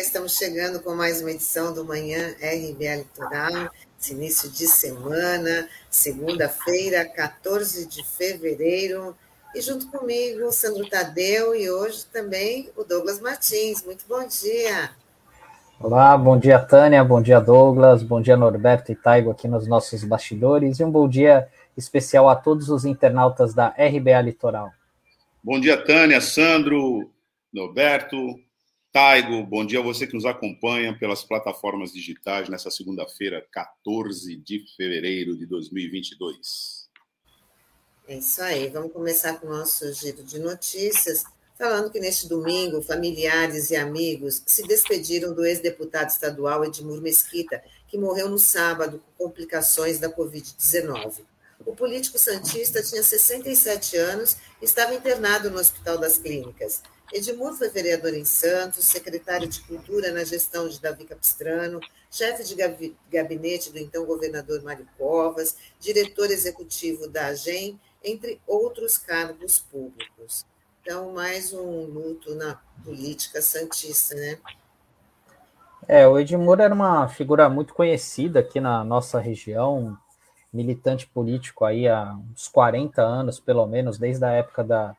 estamos chegando com mais uma edição do Manhã RBA Litoral, esse início de semana, segunda-feira, 14 de fevereiro, e junto comigo, Sandro Tadeu e hoje também o Douglas Martins. Muito bom dia. Olá, bom dia, Tânia, bom dia, Douglas, bom dia, Norberto e Taigo aqui nos nossos bastidores, e um bom dia especial a todos os internautas da RBA Litoral. Bom dia, Tânia, Sandro, Norberto, Taigo, bom dia a você que nos acompanha pelas plataformas digitais nessa segunda-feira, 14 de fevereiro de 2022. É isso aí, vamos começar com o nosso giro de notícias, falando que neste domingo, familiares e amigos se despediram do ex-deputado estadual Edmur Mesquita, que morreu no sábado com complicações da Covid-19. O político santista tinha 67 anos e estava internado no Hospital das Clínicas. Edmur foi vereador em Santos, secretário de Cultura na gestão de Davi Capistrano, chefe de gabinete do então governador Mário Covas, diretor executivo da AGEM, entre outros cargos públicos. Então, mais um luto na política santista, né? É, o Edmur era uma figura muito conhecida aqui na nossa região, militante político aí há uns 40 anos, pelo menos, desde a época da,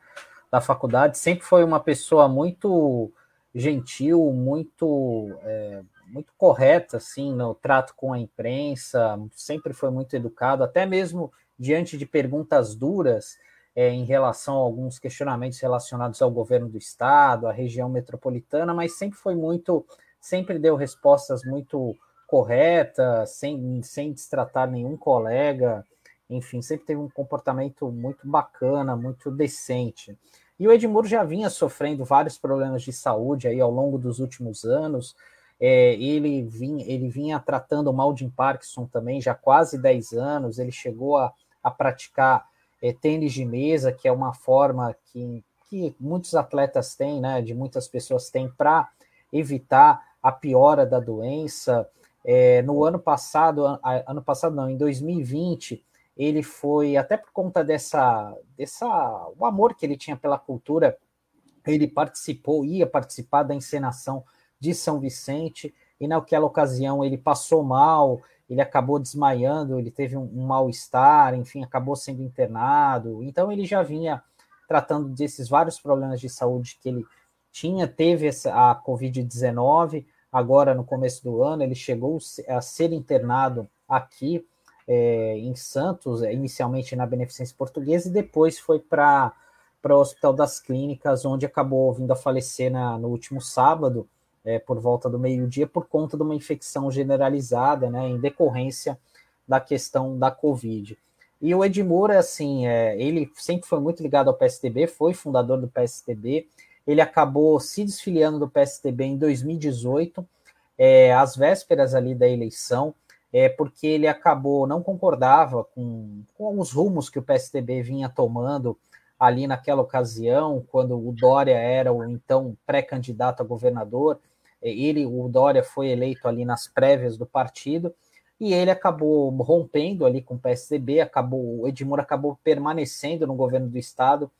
da faculdade, sempre foi uma pessoa muito gentil, muito é, muito correta assim no trato com a imprensa, sempre foi muito educado, até mesmo diante de perguntas duras é, em relação a alguns questionamentos relacionados ao governo do estado, à região metropolitana, mas sempre foi muito, sempre deu respostas muito corretas, sem, sem destratar nenhum colega, enfim, sempre teve um comportamento muito bacana, muito decente. E o Edmuro já vinha sofrendo vários problemas de saúde aí ao longo dos últimos anos. É, ele, vinha, ele vinha tratando mal de Parkinson também já há quase 10 anos. Ele chegou a, a praticar é, tênis de mesa, que é uma forma que, que muitos atletas têm, né, de muitas pessoas têm para evitar a piora da doença. É, no ano passado, ano passado não, em 2020, ele foi, até por conta dessa, dessa, o amor que ele tinha pela cultura, ele participou, ia participar da encenação de São Vicente, e naquela ocasião ele passou mal, ele acabou desmaiando, ele teve um, um mal-estar, enfim, acabou sendo internado, então ele já vinha tratando desses vários problemas de saúde que ele tinha, teve essa, a Covid-19, agora no começo do ano ele chegou a ser internado aqui, é, em Santos, é, inicialmente na Beneficência Portuguesa, e depois foi para o Hospital das Clínicas, onde acabou vindo a falecer na, no último sábado, é, por volta do meio-dia, por conta de uma infecção generalizada, né, em decorrência da questão da Covid. E o Edmur, assim, é, ele sempre foi muito ligado ao PSDB, foi fundador do PSDB, ele acabou se desfiliando do PSDB em 2018, é, às vésperas ali da eleição, é porque ele acabou, não concordava com, com os rumos que o PSDB vinha tomando ali naquela ocasião, quando o Dória era o então pré-candidato a governador, ele, o Dória foi eleito ali nas prévias do partido, e ele acabou rompendo ali com o PSDB, acabou, o Edmur acabou permanecendo no governo do estado,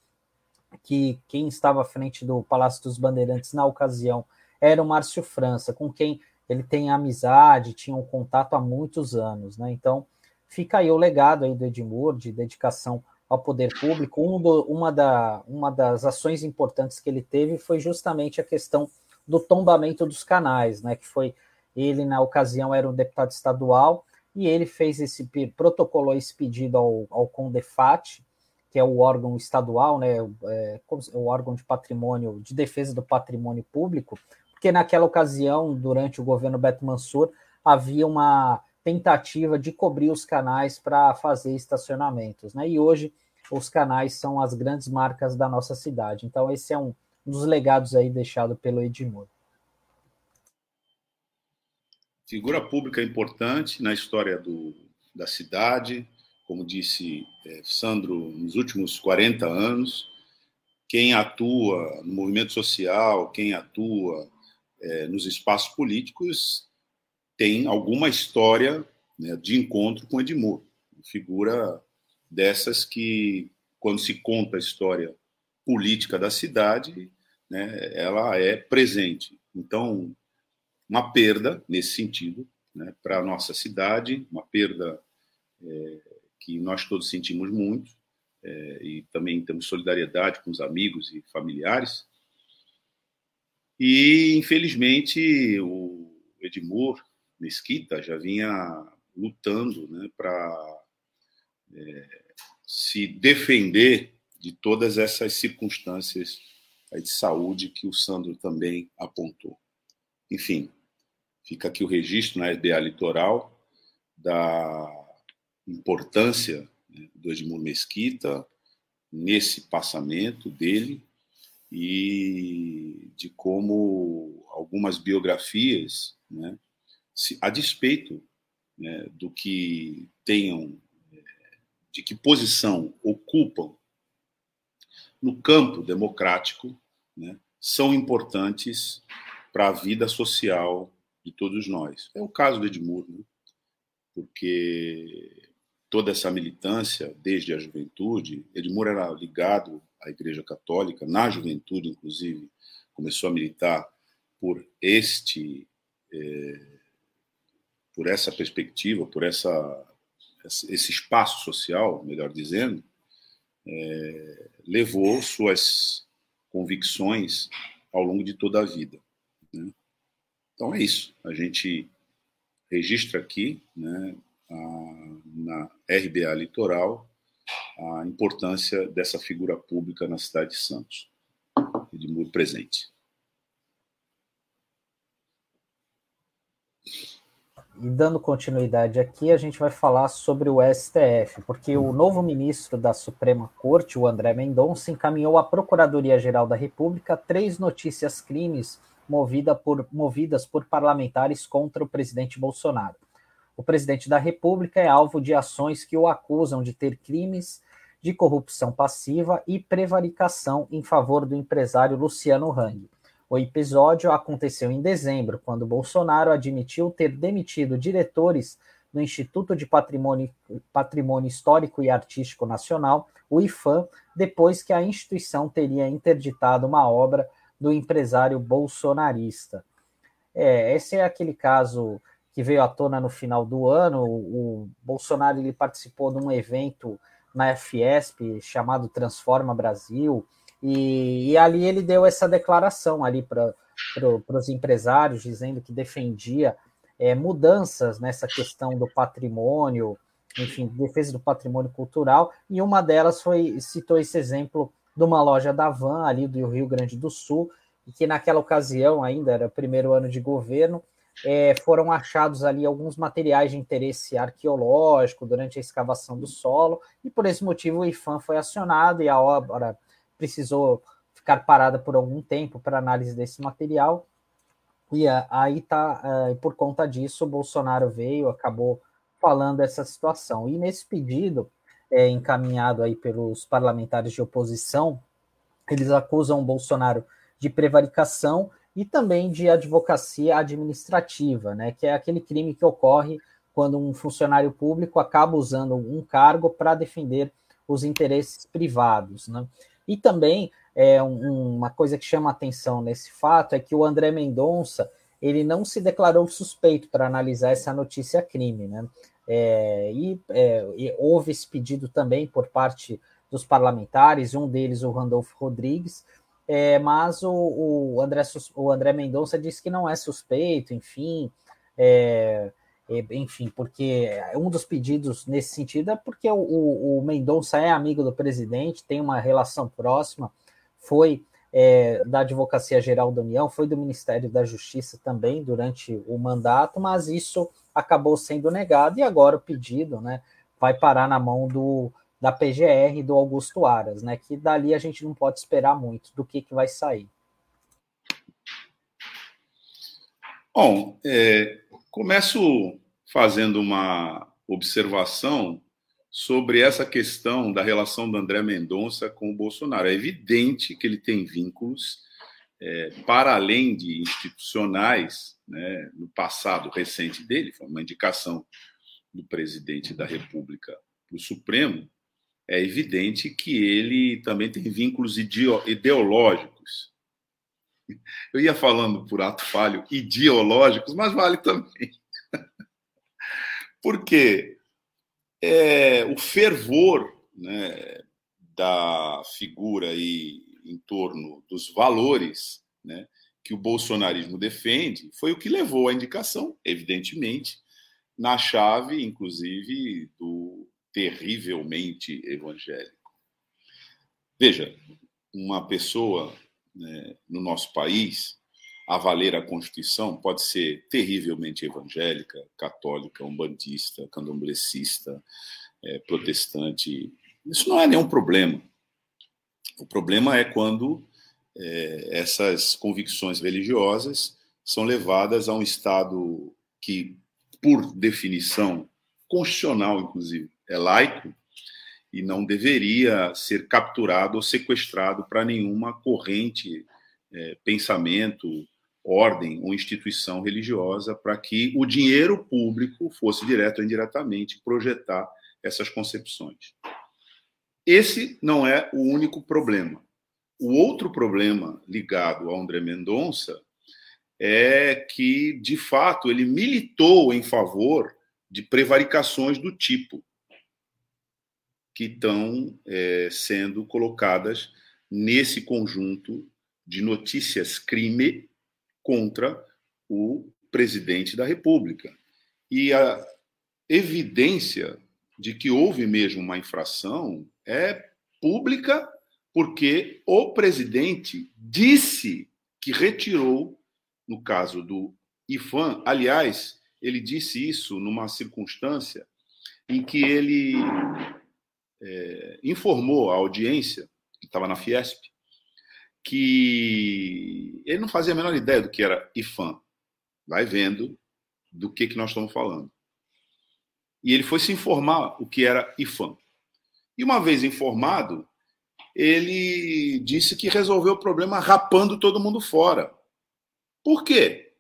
que quem estava à frente do Palácio dos Bandeirantes na ocasião era o Márcio França, com quem ele tem amizade, tinha um contato há muitos anos, né? Então, fica aí o legado aí do Edmur de dedicação ao poder público. Um do, uma, da, uma das ações importantes que ele teve foi justamente a questão do tombamento dos canais, né? Que foi ele na ocasião era um deputado estadual e ele fez esse protocolou esse pedido ao, ao Condefat, que é o órgão estadual, né? É, o órgão de patrimônio de defesa do patrimônio público, porque naquela ocasião, durante o governo Beto Mansur, havia uma tentativa de cobrir os canais para fazer estacionamentos, né? E hoje os canais são as grandes marcas da nossa cidade. Então esse é um dos legados aí deixado pelo Edmur. Figura pública importante na história do, da cidade, como disse é, Sandro, nos últimos 40 anos, quem atua no movimento social, quem atua é, nos espaços políticos tem alguma história né, de encontro com Edmur, figura dessas que, quando se conta a história política da cidade, né, ela é presente. Então, uma perda nesse sentido né, para a nossa cidade, uma perda é, que nós todos sentimos muito, é, e também temos solidariedade com os amigos e familiares. E, infelizmente, o Edmur Mesquita já vinha lutando né, para é, se defender de todas essas circunstâncias de saúde que o Sandro também apontou. Enfim, fica aqui o registro na RBA Litoral da importância né, do Edmur Mesquita nesse passamento dele e de como algumas biografias, né, se, a despeito né, do que tenham, é, de que posição ocupam no campo democrático, né, são importantes para a vida social de todos nós. É o caso do Edmur, né? porque toda essa militância, desde a juventude, Edmur era ligado à Igreja Católica, na juventude, inclusive, começou a militar por este. É, por essa perspectiva, por essa, esse espaço social, melhor dizendo, é, levou suas convicções ao longo de toda a vida. Né? Então é isso. A gente registra aqui, né, a, na RBA Litoral, a importância dessa figura pública na cidade de Santos, muito presente. E dando continuidade aqui, a gente vai falar sobre o STF, porque o novo ministro da Suprema Corte, o André Mendonça, encaminhou à Procuradoria-Geral da República três notícias crimes movida por, movidas por parlamentares contra o presidente Bolsonaro. O presidente da República é alvo de ações que o acusam de ter crimes de corrupção passiva e prevaricação em favor do empresário Luciano Hang. O episódio aconteceu em dezembro, quando Bolsonaro admitiu ter demitido diretores do Instituto de Patrimônio, Patrimônio Histórico e Artístico Nacional, o IFAM, depois que a instituição teria interditado uma obra do empresário bolsonarista. É, esse é aquele caso que veio à tona no final do ano. O, Bolsonaro ele participou de um evento na Fiesp chamado Transforma Brasil e, e ali ele deu essa declaração ali para pro, os empresários, dizendo que defendia é, mudanças nessa questão do patrimônio, enfim, defesa do patrimônio cultural, e uma delas foi, citou esse exemplo de uma loja da Van, ali do Rio Grande do Sul, e que naquela ocasião, ainda era primeiro ano de governo, é, foram achados ali alguns materiais de interesse arqueológico durante a escavação do solo, e por esse motivo o IFAM foi acionado e a obra precisou ficar parada por algum tempo para análise desse material. E aí tá, é, por conta disso, o Bolsonaro veio, acabou falando essa situação. E nesse pedido, é, encaminhado aí pelos parlamentares de oposição, eles acusam o Bolsonaro de prevaricação e também de advocacia administrativa, né, que é aquele crime que ocorre quando um funcionário público acaba usando um cargo para defender os interesses privados. Né? E também é, um, uma coisa que chama atenção nesse fato é que o André Mendonça ele não se declarou suspeito para analisar essa notícia crime, né? É, e, é, e, houve esse pedido também por parte dos parlamentares, um deles o Randolfo Rodrigues, é, mas o, o, André, o André Mendonça disse que não é suspeito, enfim, é, enfim, porque um dos pedidos nesse sentido é porque o, o, o Mendonça é amigo do presidente, tem uma relação próxima, foi é, da Advocacia Geral da União, foi do Ministério da Justiça também durante o mandato, mas isso acabou sendo negado e agora o pedido né, vai parar na mão do, da PGR do Augusto Aras, né, que dali a gente não pode esperar muito do que, que vai sair. Bom, é, Começo fazendo uma observação sobre essa questão da relação do André Mendonça com o Bolsonaro. É evidente que ele tem vínculos é, para além de institucionais, né, no passado recente dele, foi uma indicação do presidente da República para o Supremo, é evidente que ele também tem vínculos ideológicos Eu ia falando por ato falho ideológicos, mas vale também. Porque é, o fervor né, da figura aí em torno dos valores né, que o bolsonarismo defende foi o que levou à indicação, evidentemente, na chave, inclusive, do terrivelmente evangélico. Veja, uma pessoa né, no nosso país, a valer a Constituição, pode ser terrivelmente evangélica, católica, umbandista, candomblecista, é, protestante. Isso não é nenhum problema. O problema é quando é, essas convicções religiosas são levadas a um estado que, por definição constitucional, inclusive, é laico e não deveria ser capturado ou sequestrado para nenhuma corrente, é, pensamento, ordem ou instituição religiosa para que o dinheiro público fosse direto ou indiretamente projetar essas concepções. Esse não é o único problema. O outro problema ligado ao André Mendonça é que, de fato, ele militou em favor de prevaricações do tipo que estão é, sendo colocadas nesse conjunto de notícias crime contra o presidente da República. E a evidência de que houve mesmo uma infração é pública, porque o presidente disse que retirou, no caso do IFAM, aliás, ele disse isso numa circunstância em que ele é, informou a audiência, que estava na Fiesp, que ele não fazia a menor ideia do que era IFAM. Vai vendo do que, que nós estamos falando. E ele foi se informar o que era IFAM. E uma vez informado, ele disse que resolveu o problema rapando todo mundo fora. Por quê?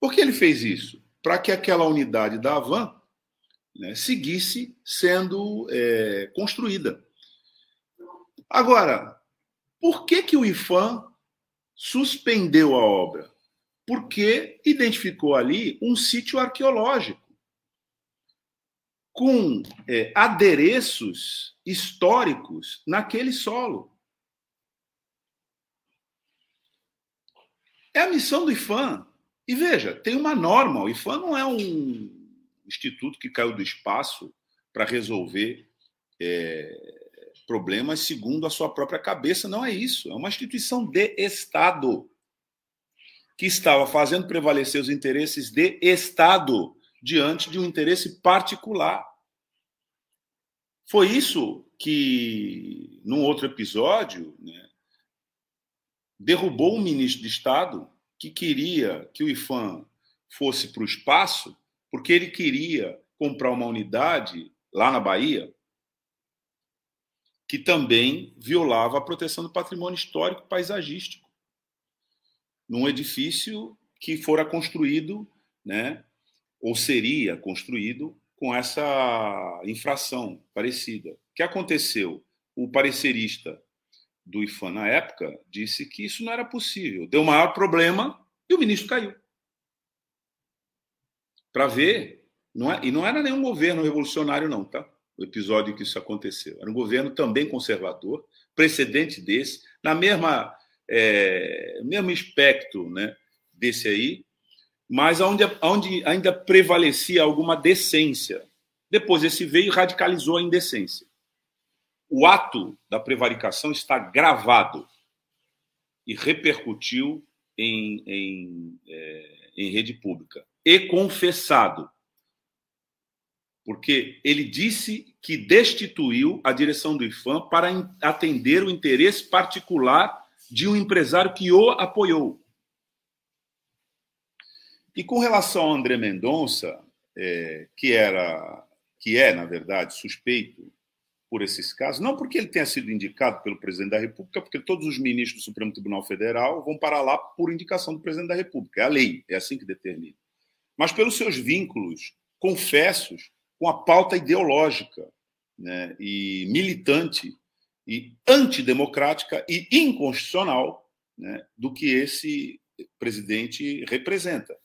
Por que ele fez isso? Para que aquela unidade da Avan né, seguisse sendo é, construída. Agora, por que, que o IFAM suspendeu a obra? Porque identificou ali um sítio arqueológico com é, adereços históricos naquele solo. É a missão do IFAM. E veja, tem uma norma. O IFAM não é um instituto que caiu do espaço para resolver é, problemas segundo a sua própria cabeça. Não é isso. É uma instituição de Estado que estava fazendo prevalecer os interesses de Estado diante de um interesse particular. Foi isso que, num outro episódio, né, derrubou um ministro de Estado que queria que o IFAM fosse para o espaço porque ele queria comprar uma unidade lá na Bahia que também violava a proteção do patrimônio histórico paisagístico, num edifício que fora construído, né, ou seria construído com essa infração parecida. O que aconteceu? O parecerista do IFAM na época disse que isso não era possível. Deu maior problema e o ministro caiu para ver. Não é, e não era nenhum governo revolucionário, não, tá? O episódio que isso aconteceu. Era um governo também conservador, precedente desse, na mesma é, mesmo espectro né, desse aí, mas onde, onde ainda prevalecia alguma decência. Depois esse veio e radicalizou a indecência. O ato da prevaricação está gravado e repercutiu em, em, é, em rede pública e confessado. Porque ele disse que destituiu a direção do IFAM para atender o interesse particular de um empresário que o apoiou. E com relação ao André Mendonça, é, que era, que é na verdade suspeito por esses casos, não porque ele tenha sido indicado pelo presidente da República, porque todos os ministros do Supremo Tribunal Federal vão para lá por indicação do presidente da República. É a lei, é assim que determina mas pelos seus vínculos confessos com a pauta ideológica né, e militante e antidemocrática e inconstitucional né, do que esse presidente representa.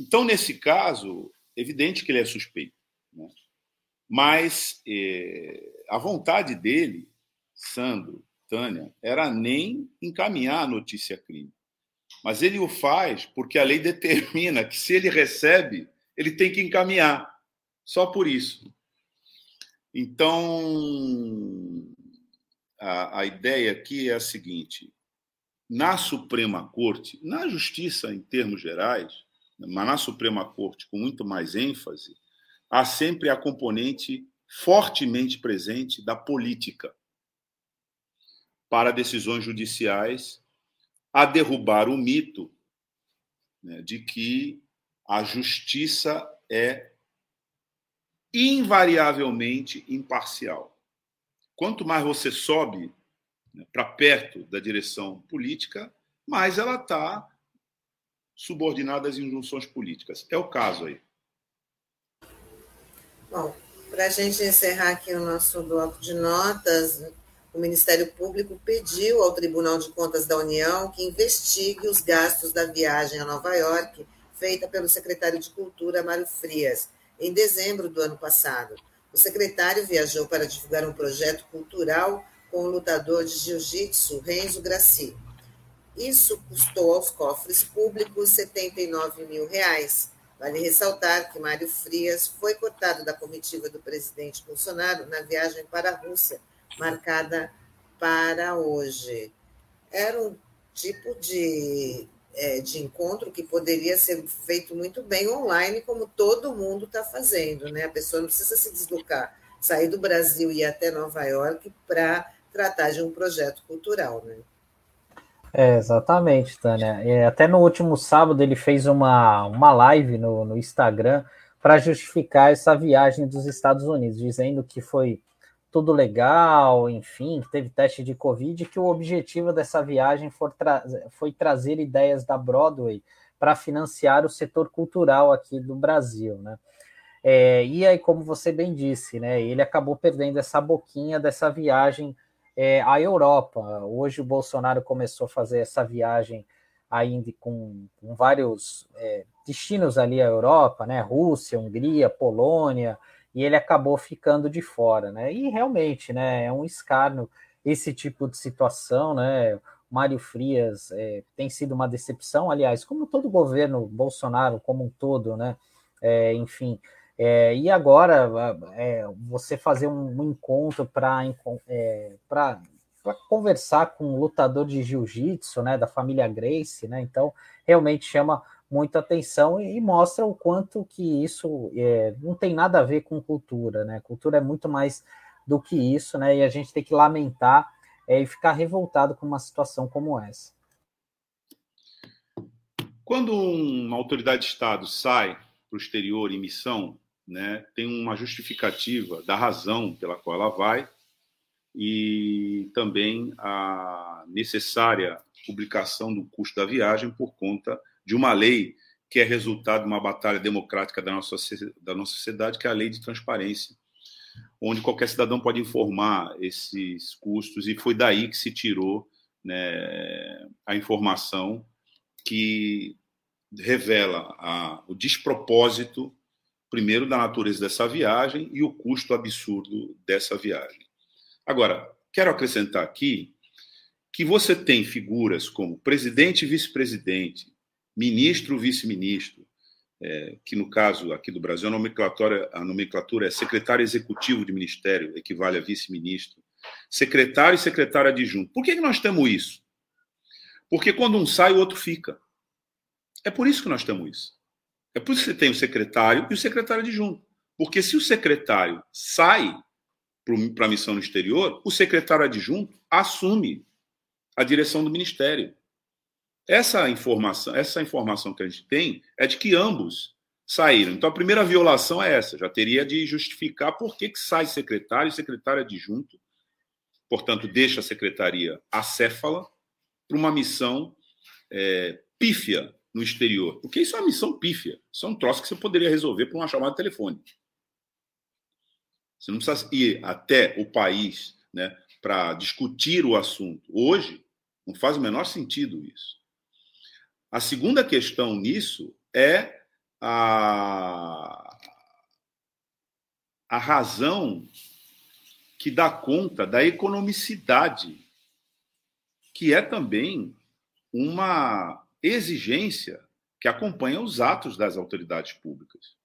Então, nesse caso, evidente que ele é suspeito. Né? Mas é, a vontade dele, Sandro, Tânia, era nem encaminhar a notícia crime. Mas ele o faz porque a lei determina que se ele recebe, ele tem que encaminhar. Só por isso. Então, a, a ideia aqui é a seguinte: na Suprema Corte, na Justiça em termos gerais, mas na Suprema Corte com muito mais ênfase, há sempre a componente fortemente presente da política para decisões judiciais a derrubar o mito né, de que a justiça é invariavelmente imparcial. Quanto mais você sobe né, para perto da direção política, mais ela está subordinada às injunções políticas. É o caso aí. Bom, para a gente encerrar aqui o nosso bloco de notas, o Ministério Público pediu ao Tribunal de Contas da União que investigue os gastos da viagem a Nova York feita pelo secretário de Cultura, Mário Frias, em dezembro do ano passado. O secretário viajou para divulgar um projeto cultural com o lutador de jiu-jitsu, Renzo Graci. Isso custou aos cofres públicos 79 mil reais. Vale ressaltar que Mário Frias foi cortado da comitiva do presidente Bolsonaro na viagem para a Rússia, marcada para hoje. Era um tipo de, é, de encontro que poderia ser feito muito bem online, como todo mundo está fazendo. Né? A pessoa não precisa se deslocar, sair do Brasil e ir até Nova York para tratar de um projeto cultural. Né? É, exatamente, Tânia. É, até no último sábado ele fez uma, uma live no, no Instagram para justificar essa viagem dos Estados Unidos, dizendo que foi tudo legal, enfim, que teve teste de Covid, que o objetivo dessa viagem foi, tra foi trazer ideias da Broadway para financiar o setor cultural aqui do Brasil, né? É, e aí, como você bem disse, né, ele acabou perdendo essa boquinha dessa viagem é, à Europa. Hoje o Bolsonaro começou a fazer essa viagem ainda com, com vários é, destinos ali à Europa, né? Rússia, Hungria, Polônia, e ele acabou ficando de fora, né? E realmente, né, é um escárnio esse tipo de situação, né? Mário Frias é, tem sido uma decepção, aliás, como todo governo Bolsonaro como um todo, né? É, enfim, é, e agora é, você fazer um, um encontro para é, conversar com um lutador de jiu-jitsu, né, da família Grace, né? Então realmente chama muita atenção e, mostra o quanto que isso é, não tem nada a ver com cultura, né? Cultura é muito mais do que isso, né? E a gente tem que lamentar é, e ficar revoltado com uma situação como essa. Quando uma autoridade de Estado sai para o exterior em missão, né, tem uma justificativa da razão pela qual ela vai e também a necessária publicação do custo da viagem por conta de uma lei que é resultado de uma batalha democrática da nossa, da nossa sociedade, que é a lei de transparência, onde qualquer cidadão pode informar esses custos, e foi daí que se tirou né, a informação que revela a, o despropósito, primeiro, da natureza dessa viagem e o custo absurdo dessa viagem. Agora, quero acrescentar aqui que você tem figuras como presidente e vice-presidente, ministro, vice-ministro, é, que no caso aqui do Brasil a nomenclatura, a nomenclatura é secretário executivo de ministério, equivale a vice-ministro, secretário e secretário adjunto. Por que, que nós temos isso? Porque quando um sai, o outro fica. É por isso que nós temos isso. É por isso que você tem o secretário e o secretário adjunto. Porque se o secretário sai para a missão no exterior, o secretário adjunto assume a direção do ministério. Essa informação, essa informação que a gente tem é de que ambos saíram. Então a primeira violação é essa, já teria de justificar por que, que sai secretário e secretário adjunto, portanto, deixa a secretaria acéfala para uma missão é, pífia no exterior. Porque isso é uma missão pífia. Isso é um troço que você poderia resolver por uma chamada telefônica. Você não precisa ir até o país né, para discutir o assunto. Hoje, Não faz o menor sentido isso. A segunda questão nisso é a, a razão que dá conta da economicidade, que é também uma exigência que acompanha os atos das autoridades públicas.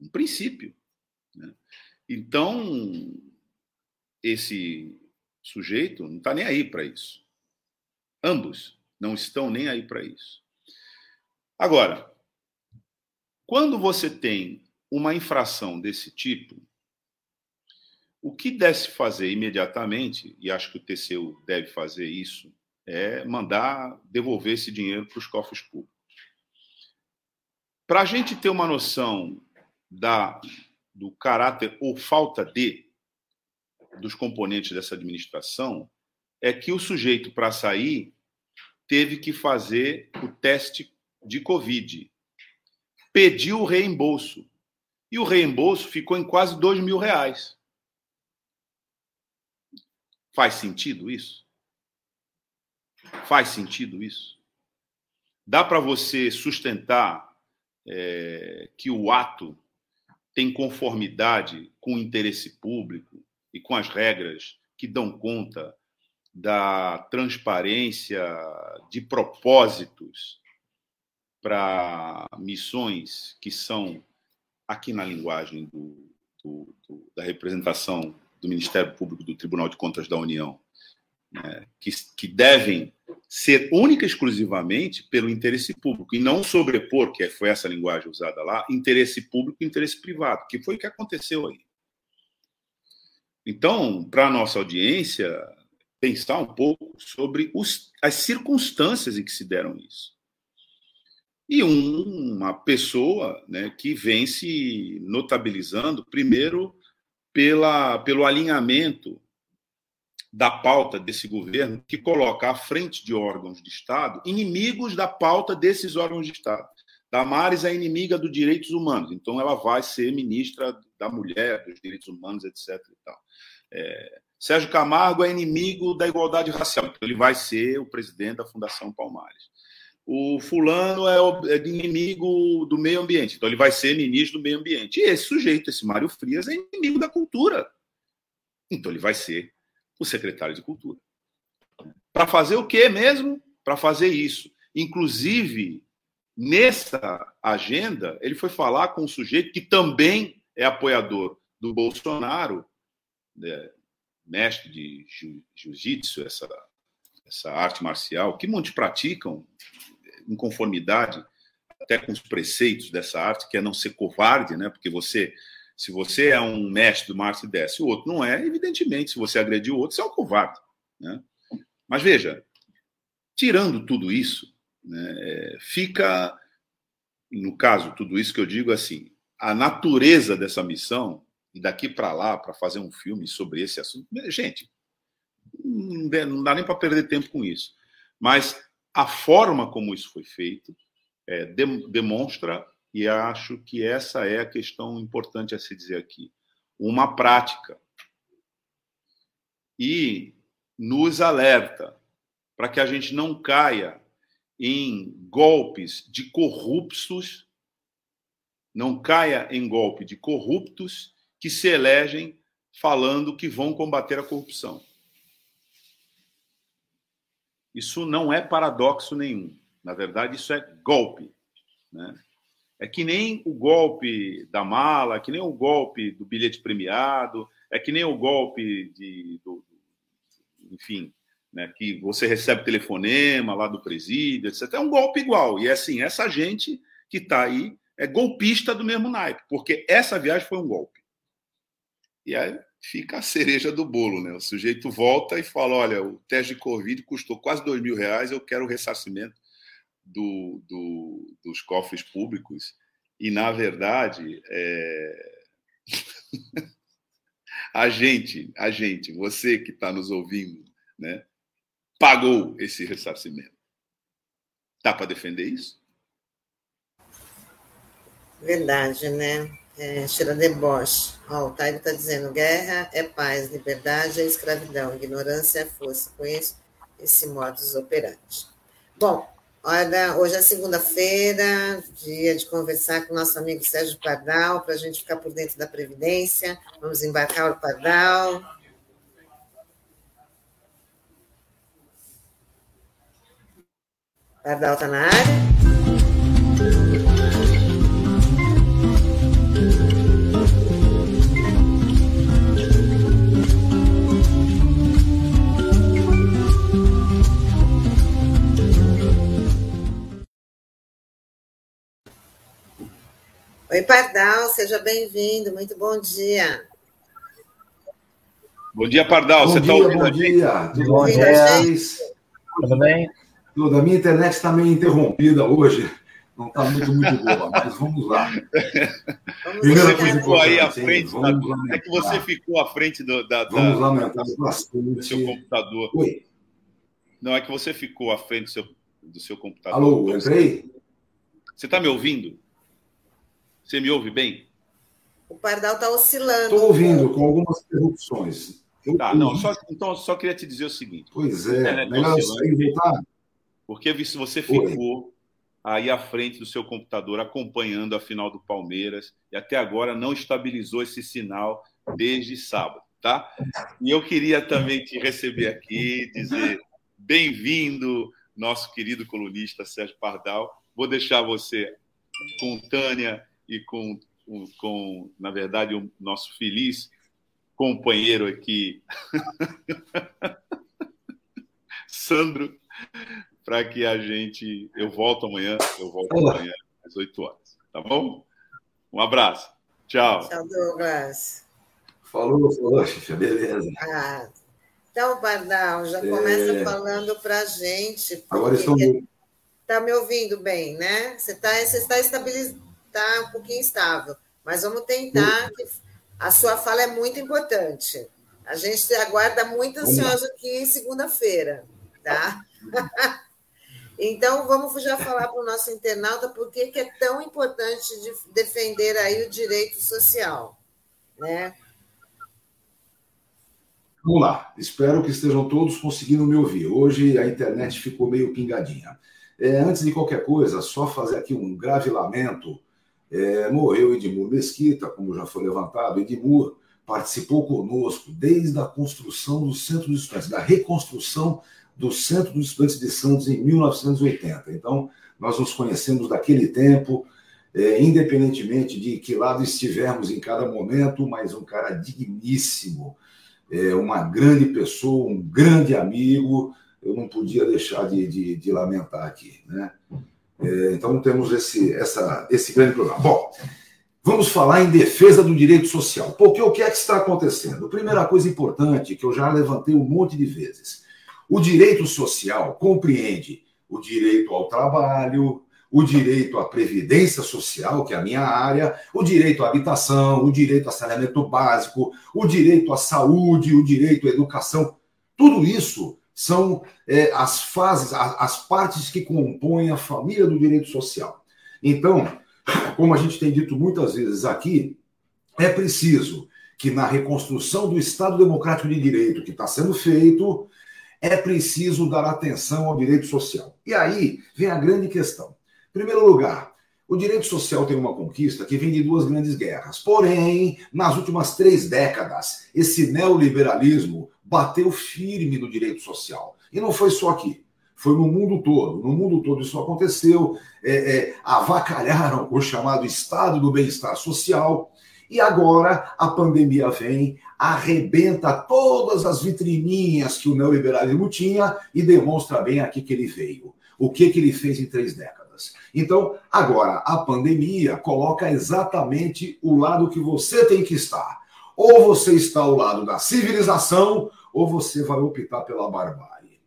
Um princípio. Né? Então, esse sujeito não está nem aí para isso. Ambos não estão nem aí para isso. Agora, quando você tem uma infração desse tipo, o que deve fazer imediatamente, e acho que o TCU deve fazer isso, é mandar devolver esse dinheiro para os cofres públicos. Para a gente ter uma noção da, do caráter ou falta de dos componentes dessa administração, é que o sujeito, para sair, teve que fazer o teste de Covid. Pediu o reembolso. E o reembolso ficou em quase dois mil reais. Faz sentido isso? Faz sentido isso? Dá para você sustentar é, que o ato tem conformidade com o interesse público e com as regras que dão conta da transparência de propósitos para missões que são, aqui na linguagem do, do, do, da representação do Ministério Público do Tribunal de Contas da União, né, que, que devem ser única e exclusivamente pelo interesse público e não sobrepor, que foi essa linguagem usada lá, interesse público e interesse privado, que foi o que aconteceu aí. Então, para a nossa audiência, pensar um pouco sobre os, as circunstâncias em que se deram isso. E um, uma pessoa né, que vem se notabilizando, primeiro, pela, pelo alinhamento da pauta desse governo, que coloca à frente de órgãos de Estado inimigos da pauta desses órgãos de Estado. Damares é inimiga dos direitos humanos, então ela vai ser ministra da mulher, dos direitos humanos, etc. É, Sérgio Camargo é inimigo da igualdade racial, então ele vai ser o presidente da Fundação Palmares. O fulano é, é inimigo do meio ambiente, então ele vai ser ministro do meio ambiente. E esse sujeito, esse Mário Frias, é inimigo da cultura. Então ele vai ser o secretário de cultura. Para fazer o quê mesmo? Para fazer isso. Inclusive, nessa agenda, ele foi falar com um sujeito que também é apoiador do Bolsonaro, né, mestre de jiu-jitsu, essa, essa arte marcial, que muitos praticam em conformidade até com os preceitos dessa arte, que é não ser covarde, né? Porque você, se você é um mestre do Marte desce, o outro não é, evidentemente, se você agrediu o outro, você é um covarde, né? Mas veja, tirando tudo isso, né, é, fica, no caso, tudo isso que eu digo assim, a natureza dessa missão e daqui para lá para fazer um filme sobre esse assunto. Gente, não dá nem para perder tempo com isso. Mas a forma como isso foi feito é, demonstra, e acho que essa é a questão importante a se dizer aqui, uma prática. E nos alerta para que a gente não caia em golpes de corruptos, não caia em golpe de corruptos que se elegem falando que vão combater a corrupção. Isso não é paradoxo nenhum. Na verdade, isso é golpe. Né? É que nem o golpe da mala, é que nem o golpe do bilhete premiado, é que nem o golpe de, do, enfim, né, que você recebe telefonema lá do presídio, etc. É um golpe igual. E é assim, essa gente que está aí é golpista do mesmo naipe, porque essa viagem foi um golpe. E aí fica a cereja do bolo, né? O sujeito volta e fala: olha, o teste de Covid custou quase dois mil reais, eu quero o ressarcimento do, do, dos cofres públicos. E, na verdade, é... a gente, a gente, você que está nos ouvindo, né, pagou esse ressarcimento. Dá para defender isso? Verdade, né? É, Sheila Deboche. Ó, o Tairo está dizendo: guerra é paz, liberdade é escravidão, ignorância é força. Isso, esse modus operandi. Bom, olha, hoje é segunda-feira, dia de conversar com nosso amigo Sérgio Pardal, para a gente ficar por dentro da Previdência. Vamos embarcar o Pardal. Pardal está na área? Oi, Pardal, seja bem-vindo, muito bom dia. Bom dia, Pardal, bom você está ouvindo bom dia. Tudo bom dia. Tudo bem? Tudo. A minha internet está meio interrompida hoje, não está muito, muito boa, mas vamos lá. Você ficou aí à frente, da... é que você ficou à frente do, da, Vamos lamentar bastante. do seu computador. Oi. Não, é que você ficou à frente do seu, do seu computador. Alô, entrei? Você está me ouvindo? Você me ouve bem? O Pardal está oscilando. Estou ouvindo, com algumas interrupções. Eu tá, não, só, então só queria te dizer o seguinte. Pois é, melhor sair voltar. Porque se você ficou Oi. aí à frente do seu computador acompanhando a final do Palmeiras e até agora não estabilizou esse sinal desde sábado, tá? E eu queria também te receber aqui, dizer bem-vindo, nosso querido colunista Sérgio Pardal. Vou deixar você com Tânia e com, com na verdade, o nosso feliz companheiro aqui, Sandro, para que a gente. Eu volto amanhã, eu volto Olá. amanhã às 8 horas, tá bom? Um abraço. Tchau. Tchau, Douglas. Falou, falou, Xixa, beleza. Ah, então, Pardal, já começa é... falando para a gente. Agora estou. Está me ouvindo bem, né? Você, tá, você está estabilizado está um pouquinho instável. Mas vamos tentar. A sua fala é muito importante. A gente aguarda muito ansioso aqui segunda-feira, tá? Então, vamos já falar para o nosso internauta por que é tão importante de defender aí o direito social, né? Vamos lá. Espero que estejam todos conseguindo me ouvir. Hoje a internet ficou meio pingadinha. É, antes de qualquer coisa, só fazer aqui um grave lamento é, morreu Edmur Mesquita, como já foi levantado. Edmur participou conosco desde a construção do Centro dos Estudantes, da reconstrução do Centro dos Estudantes de Santos em 1980. Então, nós nos conhecemos daquele tempo, é, independentemente de que lado estivermos em cada momento, mas um cara digníssimo, é, uma grande pessoa, um grande amigo, eu não podia deixar de, de, de lamentar aqui, né? É, então temos esse, essa, esse grande problema. Bom, vamos falar em defesa do direito social. Porque o que é que está acontecendo? Primeira coisa importante, que eu já levantei um monte de vezes: o direito social compreende o direito ao trabalho, o direito à previdência social, que é a minha área, o direito à habitação, o direito a saneamento básico, o direito à saúde, o direito à educação. Tudo isso são é, as fases, as partes que compõem a família do direito social. Então, como a gente tem dito muitas vezes aqui, é preciso que na reconstrução do Estado Democrático de Direito que está sendo feito, é preciso dar atenção ao direito social. E aí vem a grande questão. Em primeiro lugar, o direito social tem uma conquista que vem de duas grandes guerras. Porém, nas últimas três décadas, esse neoliberalismo bateu firme no direito social. E não foi só aqui, foi no mundo todo. No mundo todo isso aconteceu, é, é, avacalharam o chamado estado do bem-estar social. E agora a pandemia vem, arrebenta todas as vitrininhas que o neoliberalismo tinha e demonstra bem aqui que ele veio. O que, que ele fez em três décadas. Então, agora, a pandemia coloca exatamente o lado que você tem que estar. Ou você está ao lado da civilização, ou você vai optar pela barbárie.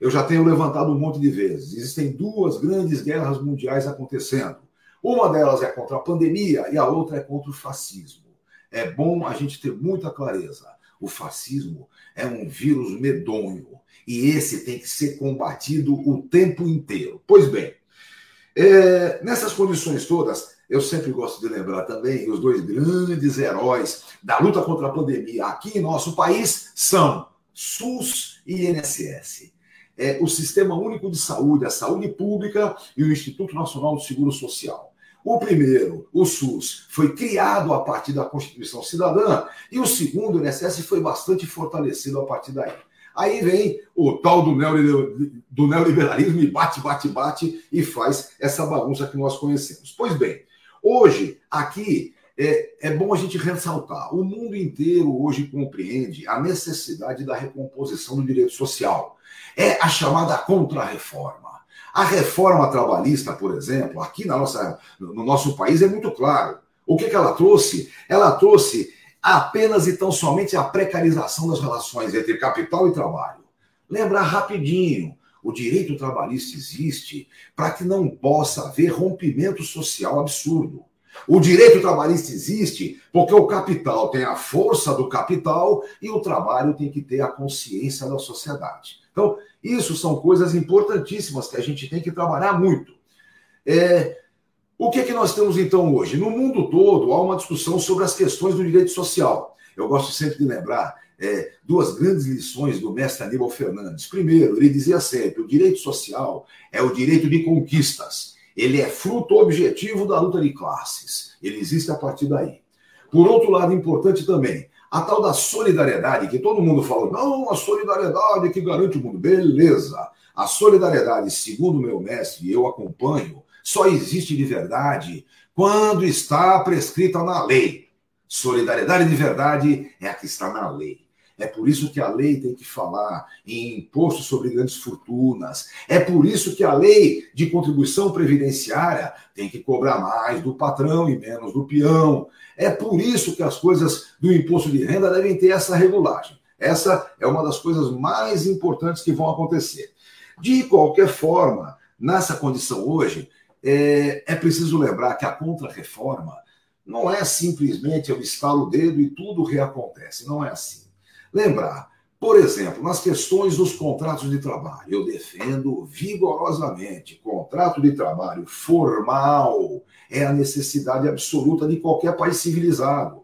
Eu já tenho levantado um monte de vezes. Existem duas grandes guerras mundiais acontecendo. Uma delas é contra a pandemia e a outra é contra o fascismo. É bom a gente ter muita clareza. O fascismo é um vírus medonho e esse tem que ser combatido o tempo inteiro. Pois bem, é, nessas condições todas, eu sempre gosto de lembrar também os dois grandes heróis da luta contra a pandemia aqui em nosso país são SUS e INSS. é, o Sistema Único de Saúde, a saúde pública e o Instituto Nacional do Seguro Social. O primeiro, o SUS, foi criado a partir da Constituição Cidadã e o segundo, o INSS, foi bastante fortalecido a partir daí. Aí vem o tal do, do neoliberalismo e bate, bate, bate e faz essa bagunça que nós conhecemos. Pois bem, hoje, aqui, é, é bom a gente ressaltar: o mundo inteiro hoje compreende a necessidade da recomposição do direito social. É a chamada contrarreforma. A reforma trabalhista, por exemplo, aqui na nossa, no nosso país é muito claro. O que, que ela trouxe? Ela trouxe apenas e tão somente a precarização das relações entre capital e trabalho. Lembrar rapidinho, o direito trabalhista existe para que não possa haver rompimento social absurdo. O direito trabalhista existe porque o capital tem a força do capital e o trabalho tem que ter a consciência da sociedade. Então, isso são coisas importantíssimas que a gente tem que trabalhar muito. É, o que, é que nós temos então hoje? No mundo todo há uma discussão sobre as questões do direito social. Eu gosto sempre de lembrar é, duas grandes lições do mestre Aníbal Fernandes. Primeiro, ele dizia sempre: o direito social é o direito de conquistas. Ele é fruto objetivo da luta de classes. Ele existe a partir daí. Por outro lado, importante também, a tal da solidariedade, que todo mundo fala, não, a solidariedade que garante o mundo. Beleza. A solidariedade, segundo meu mestre, e eu acompanho, só existe de verdade quando está prescrita na lei. Solidariedade de verdade é a que está na lei. É por isso que a lei tem que falar em imposto sobre grandes fortunas. É por isso que a lei de contribuição previdenciária tem que cobrar mais do patrão e menos do peão. É por isso que as coisas do imposto de renda devem ter essa regulagem. Essa é uma das coisas mais importantes que vão acontecer. De qualquer forma, nessa condição hoje, é, é preciso lembrar que a contrarreforma não é simplesmente eu estalo o dedo e tudo reacontece. Não é assim. Lembrar, por exemplo, nas questões dos contratos de trabalho, eu defendo vigorosamente contrato de trabalho formal é a necessidade absoluta de qualquer país civilizado.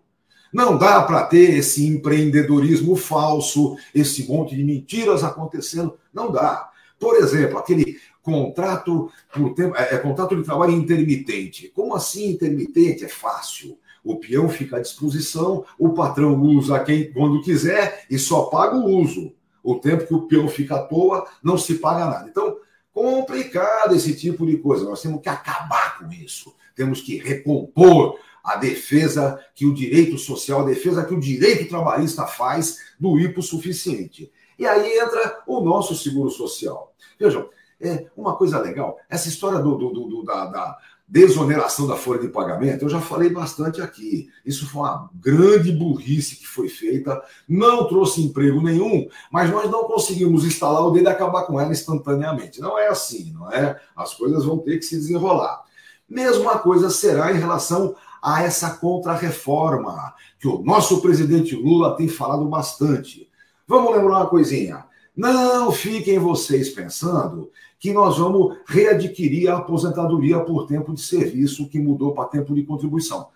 Não dá para ter esse empreendedorismo falso, esse monte de mentiras acontecendo. Não dá. Por exemplo, aquele contrato por tempo, é, é contrato de trabalho intermitente. Como assim intermitente? É fácil. O peão fica à disposição, o patrão usa quem quando quiser e só paga o uso. O tempo que o peão fica à toa, não se paga nada. Então, complicado esse tipo de coisa. Nós temos que acabar com isso. Temos que recompor a defesa que o direito social, a defesa que o direito trabalhista faz do hipossuficiente. E aí entra o nosso seguro social. Vejam, é uma coisa legal, essa história do, do, do da, da, desoneração da folha de pagamento, eu já falei bastante aqui. Isso foi uma grande burrice que foi feita, não trouxe emprego nenhum, mas nós não conseguimos instalar o dedo e acabar com ela instantaneamente. Não é assim, não é? As coisas vão ter que se desenrolar. Mesma coisa será em relação a essa contra-reforma, que o nosso presidente Lula tem falado bastante. Vamos lembrar uma coisinha. Não fiquem vocês pensando que nós vamos readquirir a aposentadoria por tempo de serviço que mudou para tempo de contribuição.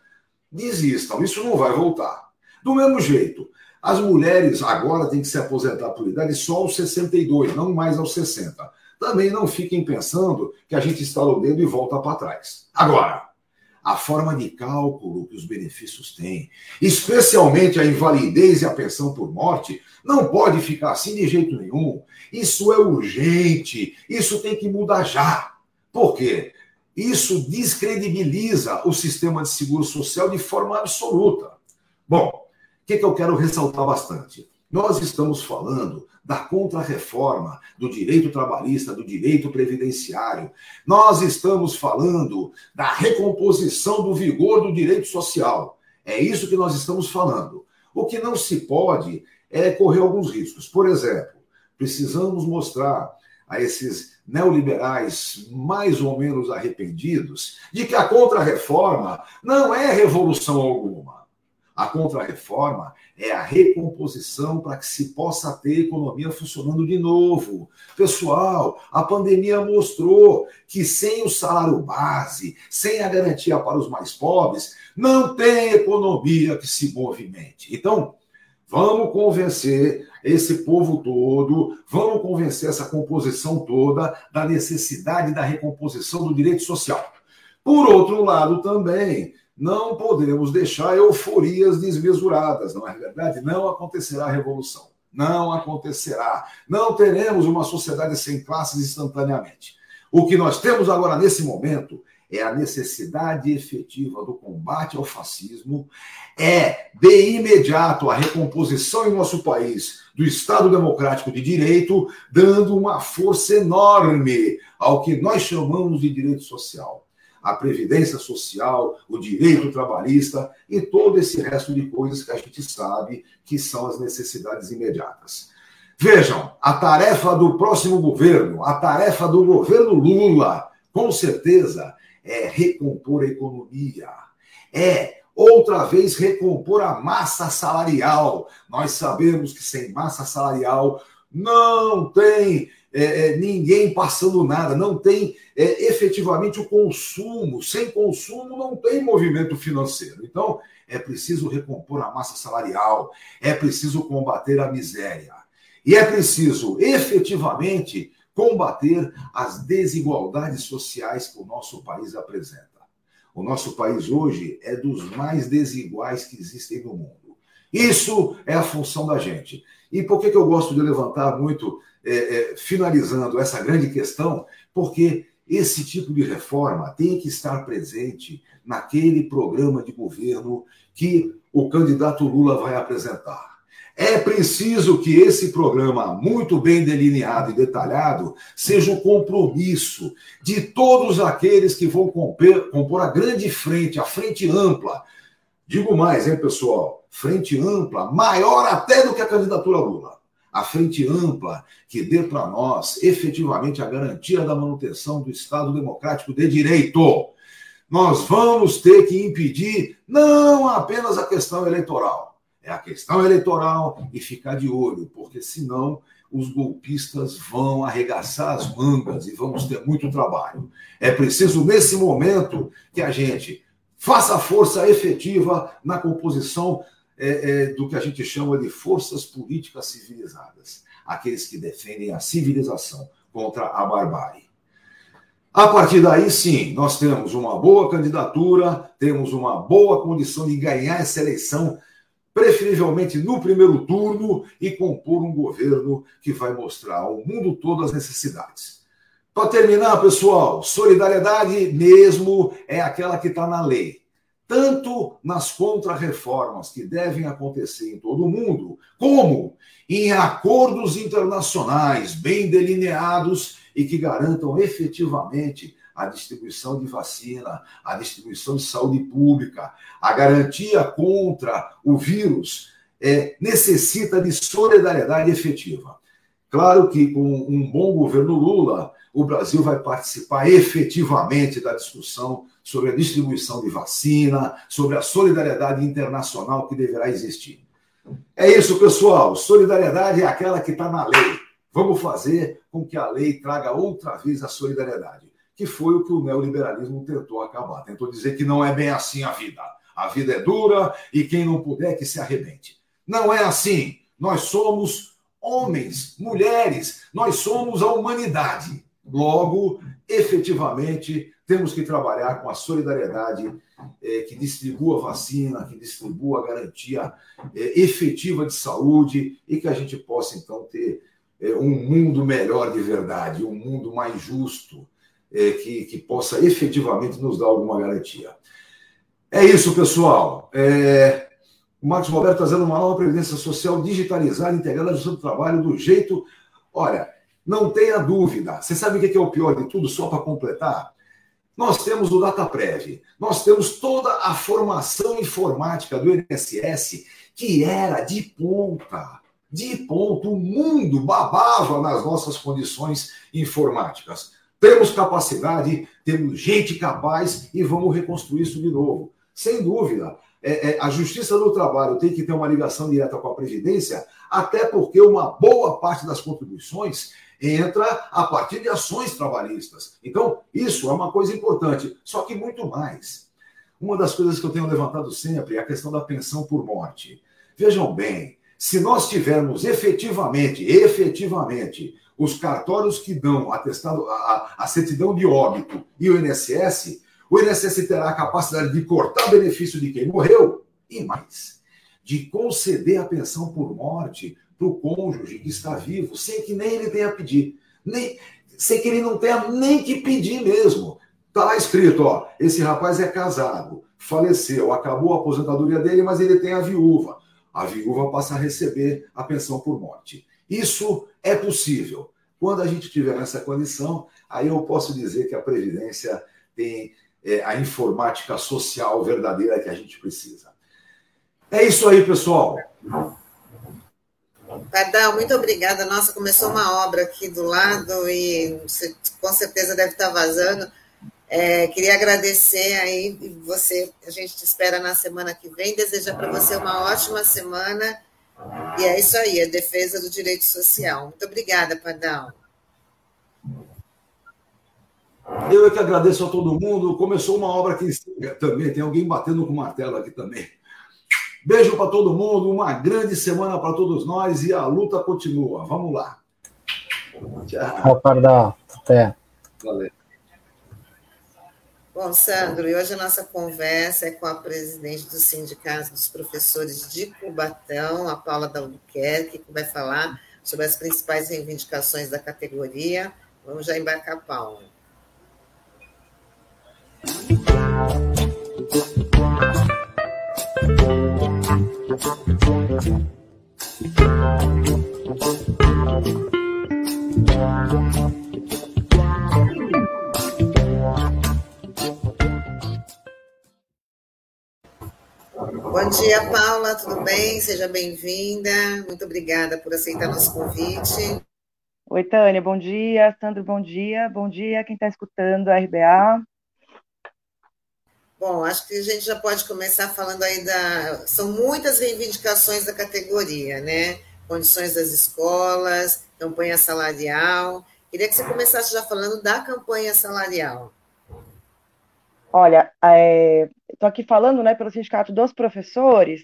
Desistam, isso não vai voltar. Do mesmo jeito, as mulheres agora têm que se aposentar por idade só aos 62, não mais aos 60. Também não fiquem pensando que a gente estala o dedo e volta para trás. Agora, a forma de cálculo que os benefícios têm, especialmente a invalidez e a pensão por morte, não pode ficar assim de jeito nenhum. Isso é urgente, isso tem que mudar já. Por quê? Isso descredibiliza o sistema de seguro social de forma absoluta. Bom, o que, que eu quero ressaltar bastante? Nós estamos falando da contrarreforma do direito trabalhista, do direito previdenciário. Nós estamos falando da recomposição do vigor do direito social. É isso que nós estamos falando. O que não se pode é correr alguns riscos. Por exemplo, precisamos mostrar a esses neoliberais mais ou menos arrependidos de que a contrarreforma não é revolução alguma. A contrarreforma é a recomposição para que se possa ter economia funcionando de novo. Pessoal, a pandemia mostrou que sem o salário base, sem a garantia para os mais pobres, não tem economia que se movimente. Então, Vamos convencer esse povo todo, vamos convencer essa composição toda da necessidade da recomposição do direito social. Por outro lado, também, não podemos deixar euforias desmesuradas, não é verdade? Não acontecerá revolução. Não acontecerá. Não teremos uma sociedade sem classes instantaneamente. O que nós temos agora nesse momento é a necessidade efetiva do combate ao fascismo, é de imediato a recomposição em nosso país do Estado Democrático de Direito, dando uma força enorme ao que nós chamamos de direito social a previdência social, o direito trabalhista e todo esse resto de coisas que a gente sabe que são as necessidades imediatas. Vejam, a tarefa do próximo governo, a tarefa do governo Lula, com certeza, é recompor a economia, é outra vez recompor a massa salarial. Nós sabemos que sem massa salarial não tem é, é, ninguém passando nada, não tem é, efetivamente o consumo. Sem consumo não tem movimento financeiro. Então, é preciso recompor a massa salarial, é preciso combater a miséria. E é preciso efetivamente combater as desigualdades sociais que o nosso país apresenta. O nosso país hoje é dos mais desiguais que existem no mundo. Isso é a função da gente. E por que, que eu gosto de levantar muito é, é, finalizando essa grande questão, porque esse tipo de reforma tem que estar presente naquele programa de governo que o candidato Lula vai apresentar. É preciso que esse programa, muito bem delineado e detalhado, seja o compromisso de todos aqueles que vão compor a grande frente, a frente ampla. Digo mais, hein, pessoal? Frente ampla, maior até do que a candidatura Lula a frente ampla que dê para nós efetivamente a garantia da manutenção do Estado Democrático de Direito. Nós vamos ter que impedir não apenas a questão eleitoral, é a questão eleitoral e ficar de olho, porque senão os golpistas vão arregaçar as mangas e vamos ter muito trabalho. É preciso, nesse momento, que a gente faça força efetiva na composição é, é, do que a gente chama de forças políticas civilizadas, aqueles que defendem a civilização contra a barbárie. A partir daí, sim, nós temos uma boa candidatura, temos uma boa condição de ganhar essa eleição, preferivelmente no primeiro turno, e compor um governo que vai mostrar ao mundo todo as necessidades. Para terminar, pessoal, solidariedade mesmo é aquela que está na lei tanto nas contrarreformas que devem acontecer em todo o mundo, como em acordos internacionais bem delineados e que garantam efetivamente a distribuição de vacina, a distribuição de saúde pública, a garantia contra o vírus, é, necessita de solidariedade efetiva. Claro que com um bom governo Lula, o Brasil vai participar efetivamente da discussão sobre a distribuição de vacina, sobre a solidariedade internacional que deverá existir. É isso, pessoal. Solidariedade é aquela que está na lei. Vamos fazer com que a lei traga outra vez a solidariedade, que foi o que o neoliberalismo tentou acabar. Tentou dizer que não é bem assim a vida. A vida é dura e quem não puder que se arrebente. Não é assim. Nós somos homens, mulheres, nós somos a humanidade. Logo, efetivamente, temos que trabalhar com a solidariedade é, que distribua vacina, que distribua a garantia é, efetiva de saúde e que a gente possa, então, ter é, um mundo melhor de verdade, um mundo mais justo, é, que, que possa efetivamente nos dar alguma garantia. É isso, pessoal. É, o Marcos Roberto trazendo uma nova previdência social digitalizada, integrada ao seu trabalho do jeito. Olha, não tenha dúvida. Você sabe o que é o pior de tudo, só para completar? Nós temos o DataPrev, nós temos toda a formação informática do INSS, que era de ponta, de ponta. O mundo babava nas nossas condições informáticas. Temos capacidade, temos gente capaz e vamos reconstruir isso de novo. Sem dúvida, é, é, a Justiça do Trabalho tem que ter uma ligação direta com a Previdência, até porque uma boa parte das contribuições entra a partir de ações trabalhistas. Então, isso é uma coisa importante, só que muito mais. Uma das coisas que eu tenho levantado sempre é a questão da pensão por morte. Vejam bem, Se nós tivermos efetivamente, efetivamente, os cartórios que dão atestado, a, a certidão de óbito e o INSS, o INSS terá a capacidade de cortar benefício de quem morreu e mais, de conceder a pensão por morte para o cônjuge que está vivo, sem que nem ele tenha pedir, nem, sem que ele não tenha nem que pedir mesmo. Está lá escrito, ó, esse rapaz é casado, faleceu, acabou a aposentadoria dele, mas ele tem a viúva. A viúva passa a receber a pensão por morte. Isso é possível. Quando a gente tiver nessa condição, aí eu posso dizer que a Previdência tem é, a informática social verdadeira que a gente precisa. É isso aí, pessoal. Pardal, muito obrigada. Nossa, começou uma obra aqui do lado e com certeza deve estar vazando. É, queria agradecer aí você. A gente te espera na semana que vem. Desejar para você uma ótima semana. E é isso aí, a defesa do direito social. Muito obrigada, Pardal. Eu é que agradeço a todo mundo. Começou uma obra aqui também. Tem alguém batendo com martelo aqui também. Beijo para todo mundo, uma grande semana para todos nós e a luta continua. Vamos lá. Tchau. Pardal. Até. Valeu. Bom, Sandro, e hoje a nossa conversa é com a presidente do Sindicato dos Professores de Cubatão, a Paula da Albuquerque, que vai falar sobre as principais reivindicações da categoria. Vamos já embarcar, Paula. Bom dia, Paula, tudo bem? Seja bem-vinda. Muito obrigada por aceitar nosso convite. Oi, Tânia, bom dia. Sandro, bom dia. Bom dia quem está escutando a RBA. Bom, acho que a gente já pode começar falando aí da. São muitas reivindicações da categoria, né? Condições das escolas, campanha salarial. Queria que você começasse já falando da campanha salarial. Olha, é, estou aqui falando né, pelo Sindicato dos Professores,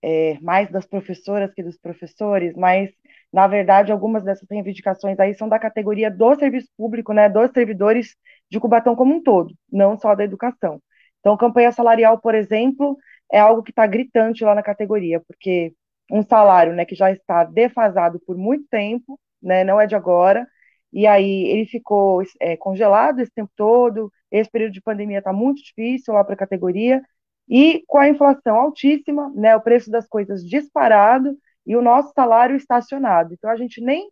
é, mais das professoras que dos professores, mas, na verdade, algumas dessas reivindicações aí são da categoria do serviço público, né, dos servidores de Cubatão como um todo, não só da educação. Então, campanha salarial, por exemplo, é algo que está gritante lá na categoria, porque um salário né, que já está defasado por muito tempo, né, não é de agora, e aí ele ficou é, congelado esse tempo todo, esse período de pandemia está muito difícil lá para a categoria, e com a inflação altíssima, né, o preço das coisas disparado e o nosso salário estacionado. Então a gente nem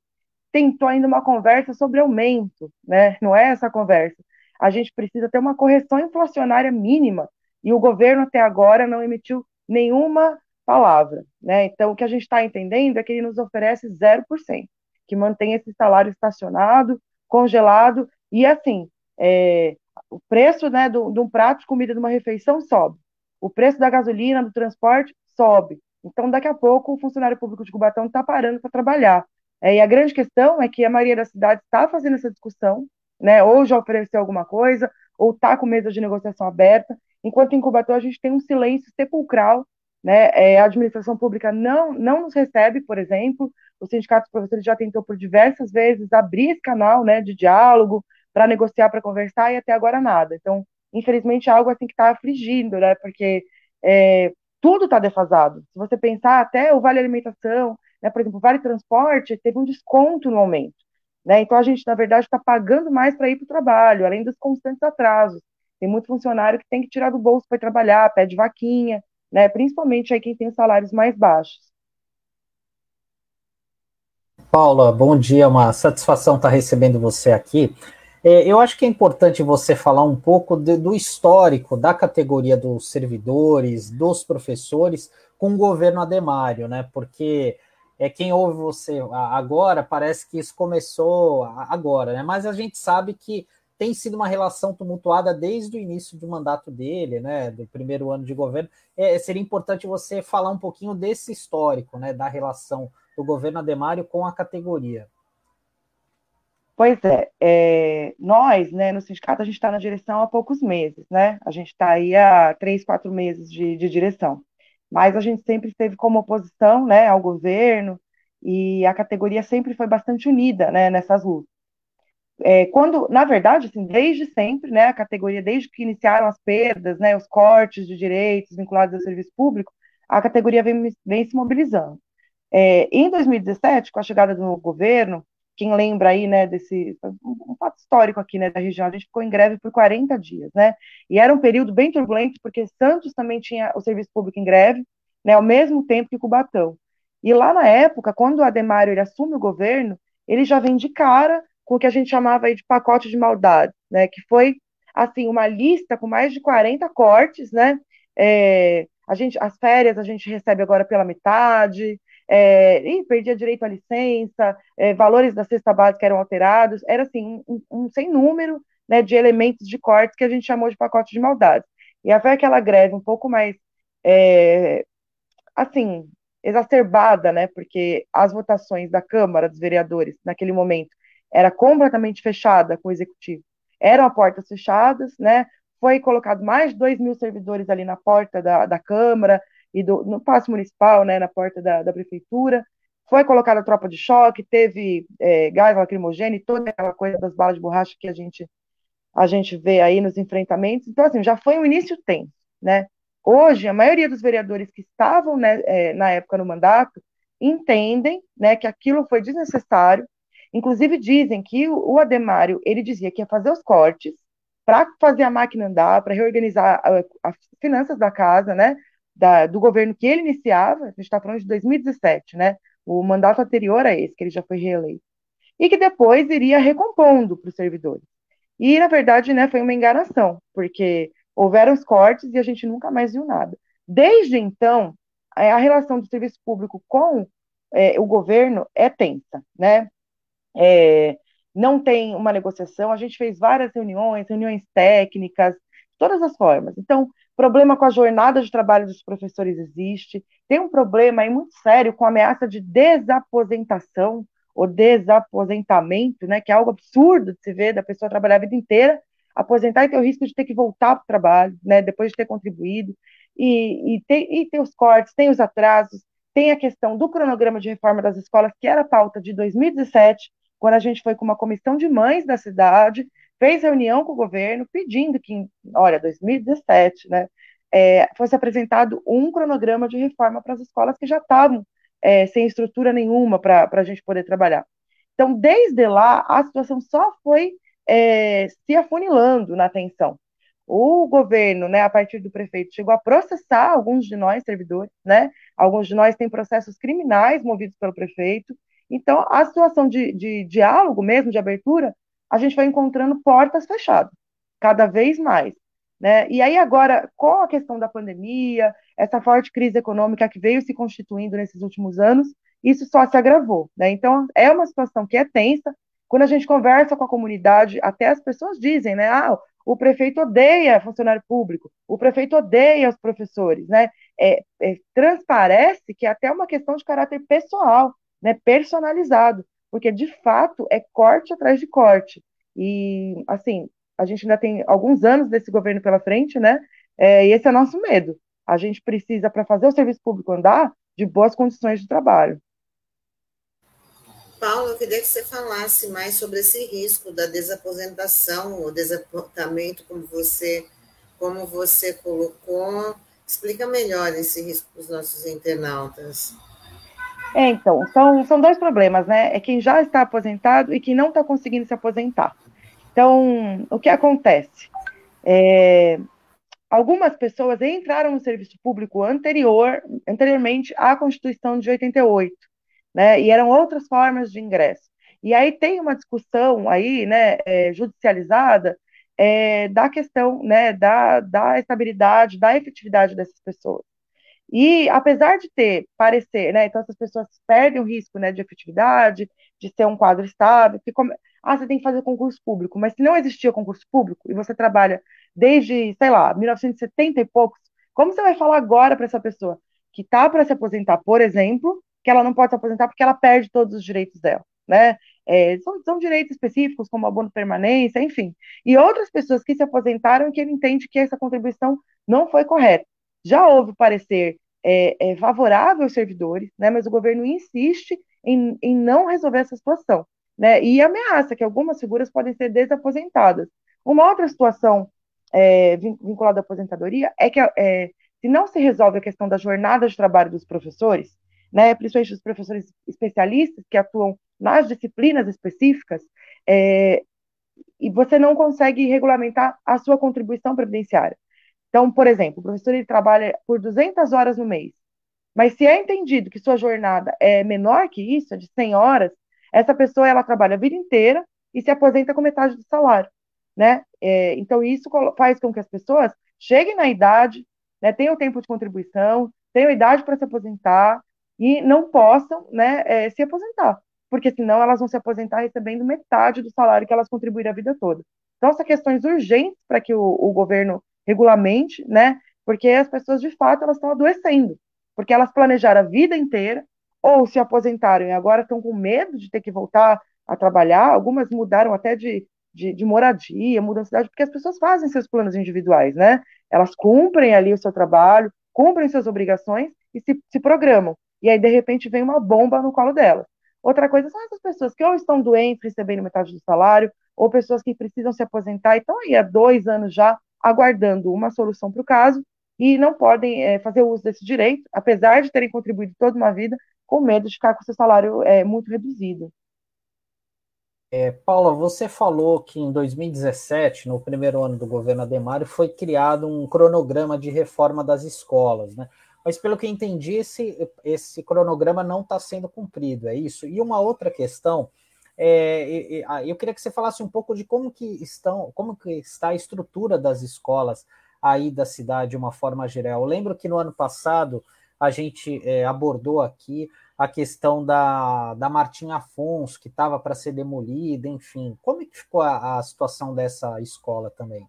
tentou ainda uma conversa sobre aumento, né? Não é essa conversa a gente precisa ter uma correção inflacionária mínima, e o governo até agora não emitiu nenhuma palavra. Né? Então, o que a gente está entendendo é que ele nos oferece 0%, que mantém esse salário estacionado, congelado, e assim, é, o preço né, de um prato de comida de uma refeição sobe, o preço da gasolina, do transporte, sobe. Então, daqui a pouco, o funcionário público de Cubatão está parando para trabalhar. É, e a grande questão é que a maioria das cidades está fazendo essa discussão, né? Ou já ofereceu alguma coisa, ou está com mesa de negociação aberta, enquanto em Cubatão a gente tem um silêncio sepulcral, né? É, a administração pública não, não nos recebe, por exemplo, o sindicato dos professores já tentou por diversas vezes abrir esse canal né, de diálogo para negociar, para conversar, e até agora nada. Então, infelizmente, é algo assim que está afligindo, né? Porque é, tudo está defasado. Se você pensar até o vale alimentação, né, por exemplo, o vale transporte teve um desconto no aumento. Né? Então, a gente, na verdade, está pagando mais para ir para o trabalho, além dos constantes atrasos. Tem muito funcionário que tem que tirar do bolso para trabalhar, pede vaquinha, né? principalmente aí quem tem salários mais baixos. Paula, bom dia, uma satisfação estar recebendo você aqui. É, eu acho que é importante você falar um pouco de, do histórico da categoria dos servidores, dos professores, com o governo Ademário, né? Porque é quem ouve você agora parece que isso começou agora, né? Mas a gente sabe que tem sido uma relação tumultuada desde o início do mandato dele, né? Do primeiro ano de governo. É, seria importante você falar um pouquinho desse histórico, né? Da relação do governo Ademário com a categoria. Pois é, é, nós, né, no sindicato, a gente está na direção há poucos meses, né? A gente está aí há três, quatro meses de, de direção. Mas a gente sempre esteve como oposição, né, ao governo, e a categoria sempre foi bastante unida, né, nessas lutas. É, quando, na verdade, assim, desde sempre, né, a categoria, desde que iniciaram as perdas, né, os cortes de direitos vinculados ao serviço público, a categoria vem, vem se mobilizando. É, em 2017, com a chegada do novo governo, quem lembra aí, né, desse um fato histórico aqui, né, da região, a gente ficou em greve por 40 dias, né, e era um período bem turbulento, porque Santos também tinha o serviço público em greve, né, ao mesmo tempo que Cubatão. E lá na época, quando o Ademário ele assume o governo, ele já vem de cara com o que a gente chamava aí de pacote de maldade, né, que foi, assim, uma lista com mais de 40 cortes, né, é, a gente, as férias a gente recebe agora pela metade, é, e perdia direito à licença, é, valores da cesta básica eram alterados, era assim, um, um sem número né, de elementos de cortes que a gente chamou de pacote de maldade. E foi aquela greve um pouco mais, é, assim, exacerbada, né, porque as votações da Câmara dos Vereadores, naquele momento, era completamente fechada com o executivo. Eram a portas fechadas, né? Foi colocado mais de 2 mil servidores ali na porta da, da Câmara e do, no passo municipal, né, na porta da, da prefeitura. Foi colocada a tropa de choque, teve é, gás lacrimogêneo, toda aquela coisa das balas de borracha que a gente, a gente vê aí nos enfrentamentos. Então, assim, já foi um início tenso, né? Hoje, a maioria dos vereadores que estavam né, é, na época no mandato entendem né, que aquilo foi desnecessário, Inclusive dizem que o Ademário ele dizia que ia fazer os cortes para fazer a máquina andar, para reorganizar as finanças da casa, né? Da, do governo que ele iniciava, a gente está falando de 2017, né? O mandato anterior a esse, que ele já foi reeleito. E que depois iria recompondo para os servidores. E, na verdade, né, foi uma enganação, porque houveram os cortes e a gente nunca mais viu nada. Desde então, a relação do serviço público com é, o governo é tensa, né? é, não tem uma negociação. A gente fez várias reuniões, reuniões técnicas, todas as formas. Então, problema com a jornada de trabalho dos professores existe. Tem um problema aí muito sério com a ameaça de desaposentação ou desaposentamento, né, que é algo absurdo de se ver da pessoa trabalhar a vida inteira, aposentar e ter o risco de ter que voltar para o trabalho, né, depois de ter contribuído, e, e, tem, e tem os cortes, tem os atrasos, tem a questão do cronograma de reforma das escolas, que era pauta de 2017, quando a gente foi com uma comissão de mães da cidade, fez reunião com o governo pedindo que, olha, 2017, né, é, fosse apresentado um cronograma de reforma para as escolas que já estavam é, sem estrutura nenhuma para a gente poder trabalhar. Então, desde lá, a situação só foi é, se afunilando na atenção. O governo, né, a partir do prefeito, chegou a processar alguns de nós, servidores, né? Alguns de nós têm processos criminais movidos pelo prefeito, então, a situação de, de diálogo mesmo, de abertura, a gente vai encontrando portas fechadas, cada vez mais. Né? E aí, agora, com a questão da pandemia, essa forte crise econômica que veio se constituindo nesses últimos anos, isso só se agravou. Né? Então, é uma situação que é tensa. Quando a gente conversa com a comunidade, até as pessoas dizem, né? Ah, o prefeito odeia funcionário público, o prefeito odeia os professores, né? É, é, transparece que é até uma questão de caráter pessoal né, personalizado, porque de fato é corte atrás de corte. E, assim, a gente ainda tem alguns anos desse governo pela frente, né? É, e esse é nosso medo. A gente precisa, para fazer o serviço público andar, de boas condições de trabalho. Paulo, eu queria que você falasse mais sobre esse risco da desaposentação, o desapontamento, como você, como você colocou. Explica melhor esse risco para os nossos internautas. É, então, são, são dois problemas, né? É quem já está aposentado e quem não está conseguindo se aposentar. Então, o que acontece? É, algumas pessoas entraram no serviço público anterior, anteriormente à Constituição de 88, né? E eram outras formas de ingresso. E aí tem uma discussão aí, né, é, judicializada, é, da questão, né, da, da estabilidade, da efetividade dessas pessoas. E apesar de ter parecer, né, então essas pessoas perdem o risco, né, de efetividade, de ser um quadro estável, que come... ah, você tem que fazer concurso público, mas se não existia concurso público e você trabalha desde, sei lá, 1970 e poucos, como você vai falar agora para essa pessoa que está para se aposentar, por exemplo, que ela não pode se aposentar porque ela perde todos os direitos dela, né? É, são, são direitos específicos, como abono permanência, enfim. E outras pessoas que se aposentaram e que ele entende que essa contribuição não foi correta. Já houve parecer é, é favorável aos servidores, né, mas o governo insiste em, em não resolver essa situação, né, e ameaça que algumas figuras podem ser desaposentadas. Uma outra situação é, vinculada à aposentadoria é que é, se não se resolve a questão da jornada de trabalho dos professores, né, principalmente dos professores especialistas que atuam nas disciplinas específicas, é, e você não consegue regulamentar a sua contribuição previdenciária. Então, por exemplo, o professor ele trabalha por 200 horas no mês, mas se é entendido que sua jornada é menor que isso, de 100 horas, essa pessoa ela trabalha a vida inteira e se aposenta com metade do salário, né? É, então isso faz com que as pessoas cheguem na idade, né, tenham tempo de contribuição, tenham idade para se aposentar e não possam, né, é, se aposentar, porque senão elas vão se aposentar recebendo metade do salário que elas contribuíram a vida toda. Então, são questões urgentes para que o, o governo regulamente, né? Porque as pessoas, de fato, elas estão adoecendo, porque elas planejaram a vida inteira, ou se aposentaram e agora estão com medo de ter que voltar a trabalhar, algumas mudaram até de, de, de moradia, mudam de cidade, porque as pessoas fazem seus planos individuais, né? Elas cumprem ali o seu trabalho, cumprem suas obrigações e se, se programam. E aí, de repente, vem uma bomba no colo delas. Outra coisa são essas pessoas que ou estão doentes, recebendo metade do salário, ou pessoas que precisam se aposentar e estão aí há dois anos já aguardando uma solução para o caso e não podem é, fazer uso desse direito, apesar de terem contribuído toda uma vida, com medo de ficar com seu salário é, muito reduzido. É, Paula, você falou que em 2017, no primeiro ano do governo Ademário, foi criado um cronograma de reforma das escolas, né? Mas pelo que entendi, esse, esse cronograma não está sendo cumprido, é isso? E uma outra questão é, ah, eu queria que você falasse um pouco de como que estão, como que está a estrutura das escolas aí da cidade de uma forma geral. Eu lembro que no ano passado a gente é, abordou aqui a questão da, da Martim Afonso, que estava para ser demolida, enfim. Como que ficou a, a situação dessa escola também?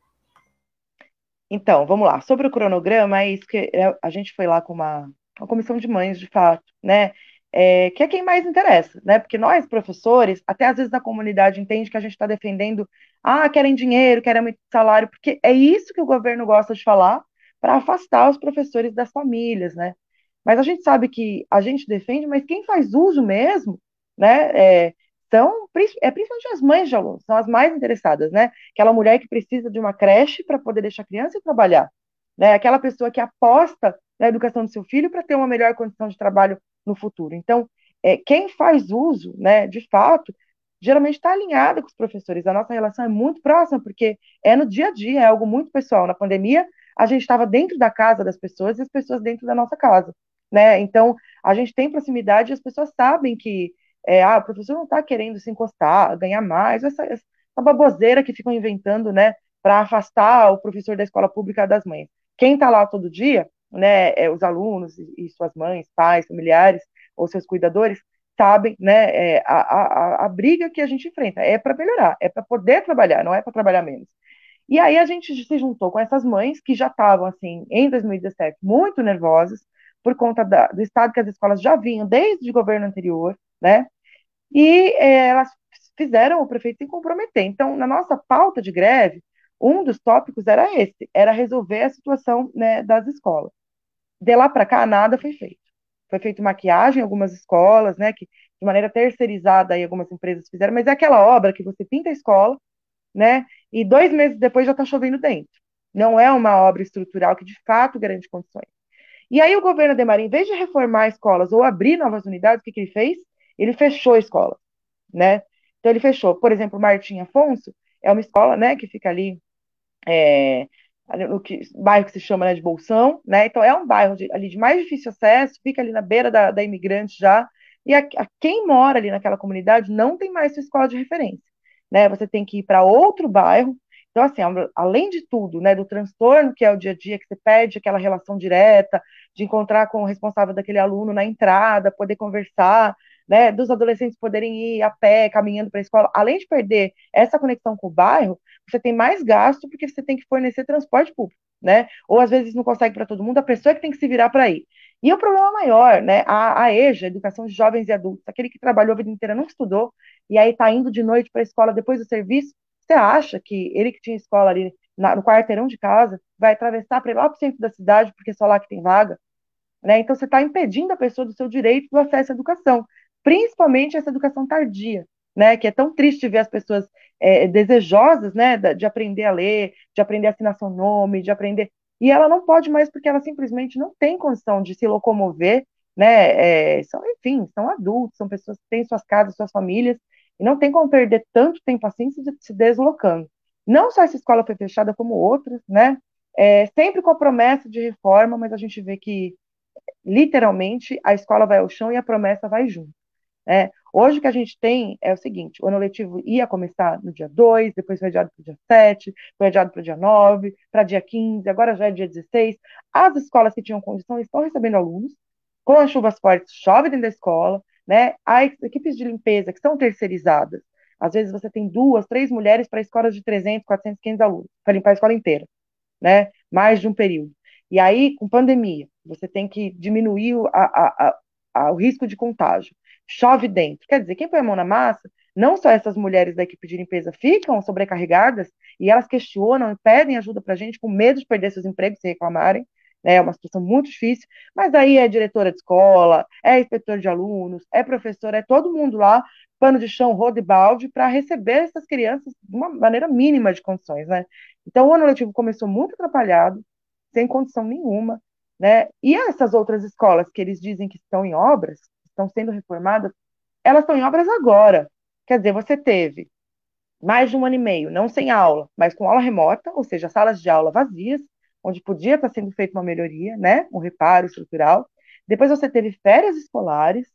Então, vamos lá. Sobre o cronograma, é isso que é, a gente foi lá com uma, uma comissão de mães, de fato, né? É, que é quem mais interessa, né? Porque nós, professores, até às vezes na comunidade entende que a gente está defendendo, ah, querem dinheiro, querem muito salário, porque é isso que o governo gosta de falar para afastar os professores das famílias, né? Mas a gente sabe que a gente defende, mas quem faz uso mesmo, né? É, são é principalmente as mães de alunos, são as mais interessadas, né? Aquela mulher que precisa de uma creche para poder deixar a criança e trabalhar, né? Aquela pessoa que aposta na educação do seu filho para ter uma melhor condição de trabalho no futuro. Então, é, quem faz uso, né, de fato, geralmente está alinhada com os professores. A nossa relação é muito próxima, porque é no dia a dia, é algo muito pessoal. Na pandemia, a gente estava dentro da casa das pessoas e as pessoas dentro da nossa casa. Né? Então, a gente tem proximidade e as pessoas sabem que é, ah, o professor não está querendo se encostar, ganhar mais, essa, essa baboseira que ficam inventando, né, para afastar o professor da escola pública das mães. Quem está lá todo dia né, é, os alunos e suas mães, pais, familiares ou seus cuidadores sabem, né, é, a, a, a briga que a gente enfrenta é para melhorar, é para poder trabalhar, não é para trabalhar menos. E aí a gente se juntou com essas mães que já estavam assim em 2017 muito nervosas por conta da, do estado que as escolas já vinham desde o governo anterior, né? E é, elas fizeram o prefeito se comprometer. Então, na nossa pauta de greve, um dos tópicos era esse, era resolver a situação né, das escolas de lá para cá, nada foi feito. Foi feito maquiagem em algumas escolas, né, que de maneira terceirizada aí algumas empresas fizeram, mas é aquela obra que você pinta a escola, né, e dois meses depois já está chovendo dentro. Não é uma obra estrutural que de fato garante condições. E aí o governo Ademar, em vez de reformar escolas ou abrir novas unidades, o que, que ele fez? Ele fechou a escola, né? Então ele fechou. Por exemplo, Martim Afonso é uma escola, né, que fica ali é, no que, bairro que se chama né, de Bolsão, né? Então é um bairro de, ali de mais difícil acesso, fica ali na beira da, da imigrante já, e a, a, quem mora ali naquela comunidade não tem mais sua escola de referência, né? Você tem que ir para outro bairro. Então, assim, além de tudo, né, do transtorno que é o dia a dia, que você perde aquela relação direta, de encontrar com o responsável daquele aluno na entrada, poder conversar, né, dos adolescentes poderem ir a pé, caminhando para a escola, além de perder essa conexão com o bairro, você tem mais gasto porque você tem que fornecer transporte público, né? Ou às vezes não consegue para todo mundo, a pessoa é que tem que se virar para ir. E o problema maior, né? A, a EJA, Educação de Jovens e Adultos, aquele que trabalhou a vida inteira, não estudou, e aí está indo de noite para a escola depois do serviço, você acha que ele que tinha escola ali na, no quarteirão de casa vai atravessar para ir lá para o centro da cidade, porque só lá que tem vaga? Né? Então, você está impedindo a pessoa do seu direito do acesso à educação, principalmente essa educação tardia, né? que é tão triste ver as pessoas é, desejosas né, de aprender a ler, de aprender a assinar seu nome, de aprender. E ela não pode mais porque ela simplesmente não tem condição de se locomover, né? É, são, enfim, são adultos, são pessoas que têm suas casas, suas famílias, e não tem como perder tanto tempo assim se, se deslocando. Não só essa escola foi fechada, como outras, né? É, sempre com a promessa de reforma, mas a gente vê que, literalmente, a escola vai ao chão e a promessa vai junto. Né? Hoje o que a gente tem é o seguinte: o ano letivo ia começar no dia 2, depois foi adiado para o dia 7, foi adiado para o dia 9, para dia 15, agora já é dia 16. As escolas que tinham condição estão recebendo alunos, com as chuvas fortes, chove dentro da escola, né? As equipes de limpeza que são terceirizadas, às vezes você tem duas, três mulheres para escolas de 300, 400, 500 alunos, para limpar a escola inteira, né? Mais de um período. E aí, com pandemia, você tem que diminuir a, a, a, o risco de contágio. Chove dentro. Quer dizer, quem põe a mão na massa, não só essas mulheres da equipe de limpeza ficam sobrecarregadas e elas questionam e pedem ajuda para a gente com medo de perder seus empregos se reclamarem, né, é uma situação muito difícil, mas aí é diretora de escola, é inspetor de alunos, é professor, é todo mundo lá, pano de chão, rodo e balde, para receber essas crianças de uma maneira mínima de condições, né? Então, o ano letivo começou muito atrapalhado, sem condição nenhuma, né? E essas outras escolas que eles dizem que estão em obras, estão sendo reformadas, elas estão em obras agora. Quer dizer, você teve mais de um ano e meio, não sem aula, mas com aula remota, ou seja, salas de aula vazias, onde podia estar sendo feita uma melhoria, né, um reparo estrutural. Depois você teve férias escolares,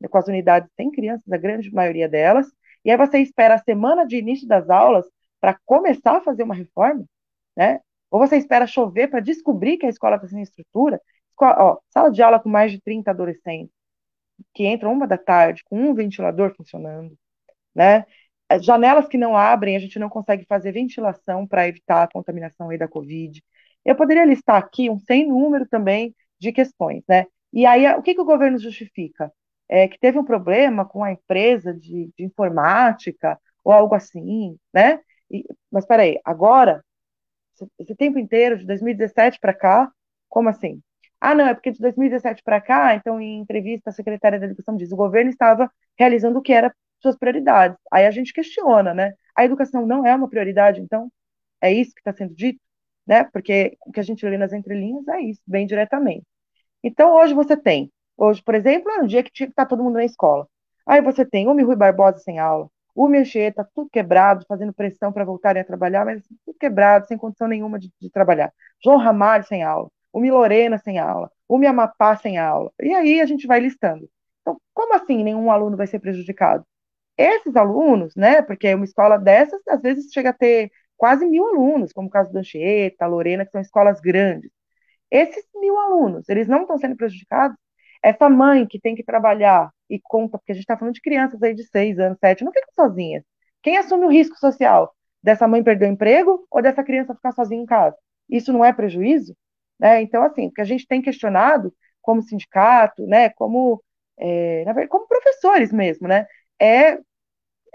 né, com as unidades sem crianças, a grande maioria delas, e aí você espera a semana de início das aulas para começar a fazer uma reforma, né? Ou você espera chover para descobrir que a escola está sem estrutura. Escola, ó, sala de aula com mais de 30 adolescentes, que entram uma da tarde, com um ventilador funcionando, né? Janelas que não abrem, a gente não consegue fazer ventilação para evitar a contaminação aí da Covid. Eu poderia listar aqui um sem número também de questões, né? E aí, o que, que o governo justifica? É que teve um problema com a empresa de, de informática ou algo assim, né? E, mas peraí, agora, esse tempo inteiro, de 2017 para cá, como assim? Ah, não, é porque de 2017 para cá, então, em entrevista, a secretária da Educação diz, o governo estava realizando o que era suas prioridades. Aí a gente questiona, né? A educação não é uma prioridade, então, é isso que está sendo dito? né? Porque o que a gente lê nas entrelinhas é isso, bem diretamente. Então, hoje você tem, hoje, por exemplo, é um dia que está todo mundo na escola. Aí você tem o Rui Barbosa sem aula, o Mexeta, tudo quebrado, fazendo pressão para voltarem a trabalhar, mas tudo quebrado, sem condição nenhuma de, de trabalhar. João Ramalho sem aula, o Milorena sem aula, o Miamapá sem aula. E aí a gente vai listando. Então, como assim nenhum aluno vai ser prejudicado? Esses alunos, né, porque uma escola dessas, às vezes chega a ter quase mil alunos, como o caso da Anchieta, Lorena, que são escolas grandes. Esses mil alunos, eles não estão sendo prejudicados? Essa mãe que tem que trabalhar e conta, porque a gente está falando de crianças aí de seis anos, sete, não ficam sozinhas. Quem assume o risco social? Dessa mãe perder o emprego ou dessa criança ficar sozinha em casa? Isso não é prejuízo? Né? Então, assim, o que a gente tem questionado como sindicato, né, como, é, verdade, como professores mesmo, né, é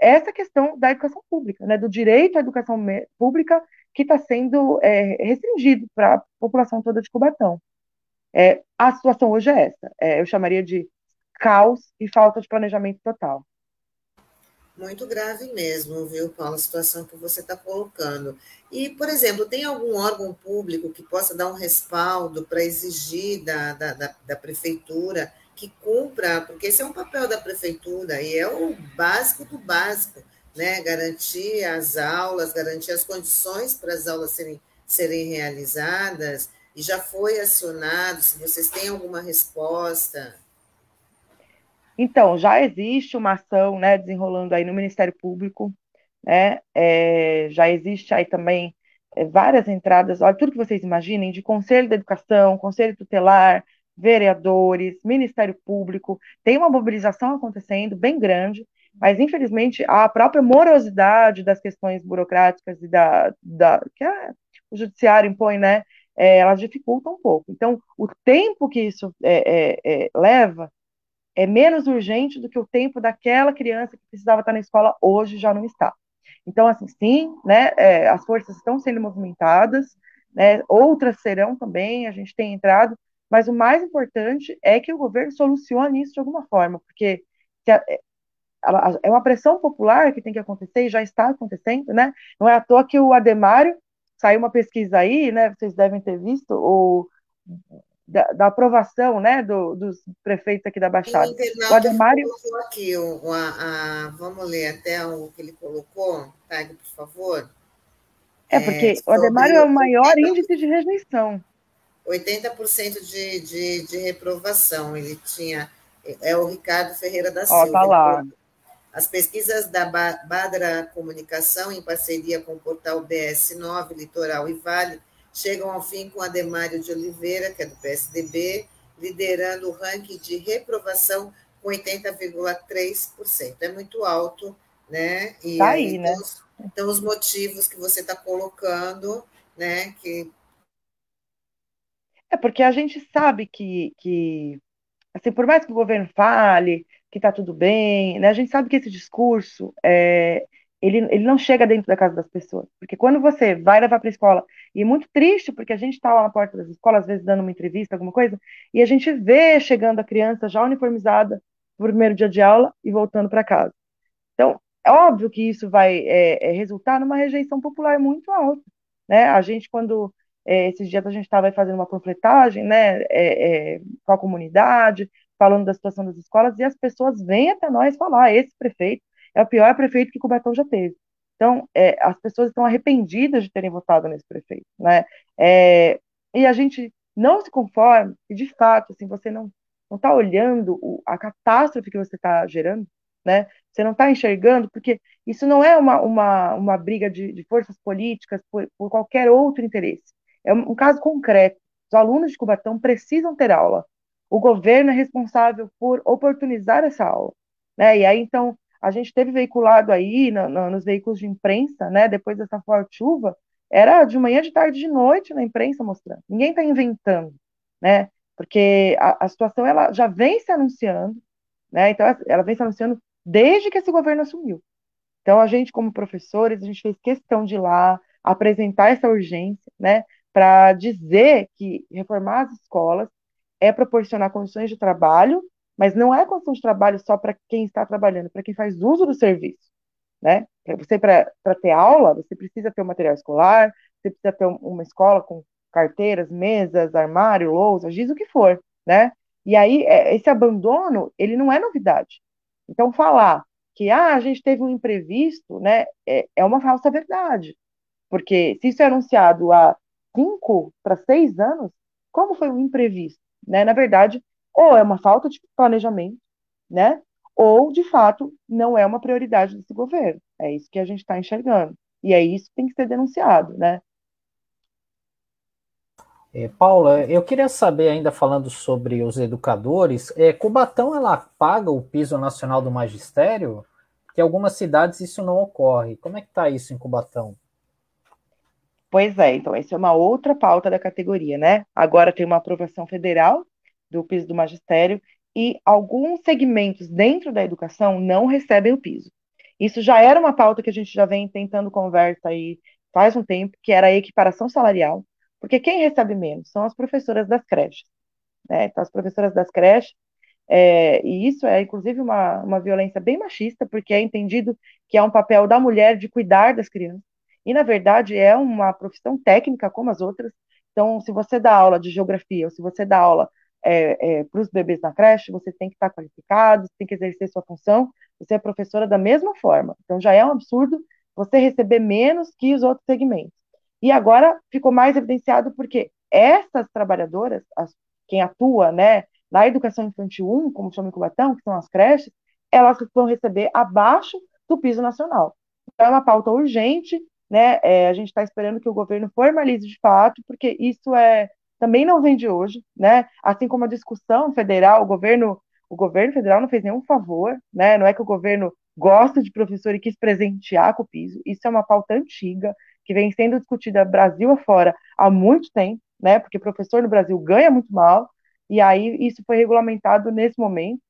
essa questão da educação pública, né, do direito à educação pública que está sendo é, restringido para a população toda de Cubatão. É, a situação hoje é essa. É, eu chamaria de caos e falta de planejamento total. Muito grave mesmo, viu, Paulo, a situação que você está colocando. E, por exemplo, tem algum órgão público que possa dar um respaldo para exigir da, da, da, da prefeitura que cumpra, porque esse é um papel da prefeitura e é o básico do básico, né? Garantir as aulas, garantir as condições para as aulas serem, serem realizadas. E já foi acionado, se vocês têm alguma resposta. Então, já existe uma ação, né, desenrolando aí no Ministério Público, né, é, já existe aí também é, várias entradas, olha, tudo que vocês imaginem, de Conselho da Educação, Conselho Tutelar, vereadores, Ministério Público, tem uma mobilização acontecendo bem grande, mas infelizmente a própria morosidade das questões burocráticas e da, da que a, o judiciário impõe, né, é, elas dificultam um pouco. Então, o tempo que isso é, é, é, leva é menos urgente do que o tempo daquela criança que precisava estar na escola hoje já não está. Então, assim, sim, né, é, as forças estão sendo movimentadas, né, outras serão também, a gente tem entrado, mas o mais importante é que o governo solucione isso de alguma forma, porque a, é uma pressão popular que tem que acontecer e já está acontecendo, né? Não é à toa que o Ademário saiu uma pesquisa aí, né? Vocês devem ter visto, o, da, da aprovação, né, do, dos prefeitos aqui da Baixada. O Ademário colocou aqui, o, a, a, vamos ler até o que ele colocou, Tag, por favor. É, porque é, o Ademário é o maior índice de rejeição. 80% de, de, de reprovação. Ele tinha. É o Ricardo Ferreira da Silva. Ó, tá lá. As pesquisas da Badra Comunicação, em parceria com o portal BS9, Litoral e Vale, chegam ao fim com Ademário de Oliveira, que é do PSDB, liderando o ranking de reprovação com 80,3%. É muito alto, né? E tá aí, né? Então, os motivos que você está colocando, né? Que... É porque a gente sabe que, que, assim, por mais que o governo fale que está tudo bem, né? A gente sabe que esse discurso é, ele, ele não chega dentro da casa das pessoas. Porque quando você vai levar para a escola, e é muito triste, porque a gente está lá na porta das escolas, às vezes dando uma entrevista, alguma coisa, e a gente vê chegando a criança já uniformizada no primeiro dia de aula e voltando para casa. Então, é óbvio que isso vai é, é, resultar numa rejeição popular muito alta. Né? A gente, quando é, esses dias a gente estava fazendo uma panfletagem né, é, é, com a comunidade, falando da situação das escolas, e as pessoas vêm até nós falar: esse prefeito é o pior prefeito que Cubatão já teve. Então, é, as pessoas estão arrependidas de terem votado nesse prefeito, né? É, e a gente não se conforma, e de fato, assim, você não não está olhando o, a catástrofe que você está gerando, né? Você não está enxergando, porque isso não é uma, uma, uma briga de, de forças políticas por, por, qualquer outro interesse. É um, um caso concreto. Os alunos de Cubatão precisam ter aula. O governo é responsável por oportunizar essa aula. Né? E aí, então, a gente teve veiculado aí no, no, nos veículos de imprensa, né, depois dessa forte chuva, era de manhã, de tarde, de noite na imprensa mostrando. Ninguém está inventando, né? Porque a, a, situação ela já vem se anunciando, né? Então ela vem se anunciando desde que esse governo assumiu. Então a gente, como professores, a gente fez questão de ir lá apresentar essa urgência, né? Para dizer que reformar as escolas é proporcionar condições de trabalho mas não é condição de trabalho só para quem está trabalhando, para quem faz uso do serviço, né? Você para ter aula, você precisa ter o um material escolar, você precisa ter uma escola com carteiras, mesas, armário, lousa, diz o que for, né? E aí é, esse abandono, ele não é novidade. Então falar que ah, a gente teve um imprevisto, né, é, é uma falsa verdade, porque se isso é anunciado há cinco para seis anos, como foi um imprevisto, né? Na verdade, ou é uma falta de planejamento, né? Ou, de fato, não é uma prioridade desse governo. É isso que a gente está enxergando. E é isso que tem que ser denunciado, né? É, Paula, eu queria saber, ainda falando sobre os educadores, é, Cubatão ela paga o piso nacional do magistério? Que em algumas cidades isso não ocorre. Como é que está isso em Cubatão? Pois é, então essa é uma outra pauta da categoria, né? Agora tem uma aprovação federal do piso do magistério e alguns segmentos dentro da educação não recebem o piso. Isso já era uma pauta que a gente já vem tentando conversa aí faz um tempo, que era a equiparação salarial, porque quem recebe menos são as professoras das creches. Né? Então, as professoras das creches, é, e isso é inclusive uma, uma violência bem machista, porque é entendido que é um papel da mulher de cuidar das crianças, e na verdade é uma profissão técnica como as outras. Então, se você dá aula de geografia, ou se você dá aula é, é, para os bebês na creche, você tem que estar qualificado, você tem que exercer sua função, você é professora da mesma forma. Então já é um absurdo você receber menos que os outros segmentos. E agora ficou mais evidenciado porque essas trabalhadoras, as, quem atua né, na educação infantil 1, como chama em Cubatão, que são as creches, elas vão receber abaixo do piso nacional. Então é uma pauta urgente, né? É, a gente está esperando que o governo formalize de fato, porque isso é também não vem de hoje, né? Assim como a discussão federal, o governo, o governo federal não fez nenhum favor, né? Não é que o governo gosta de professor e quis presentear com o piso. Isso é uma pauta antiga que vem sendo discutida Brasil afora há muito tempo, né? Porque professor no Brasil ganha muito mal e aí isso foi regulamentado nesse momento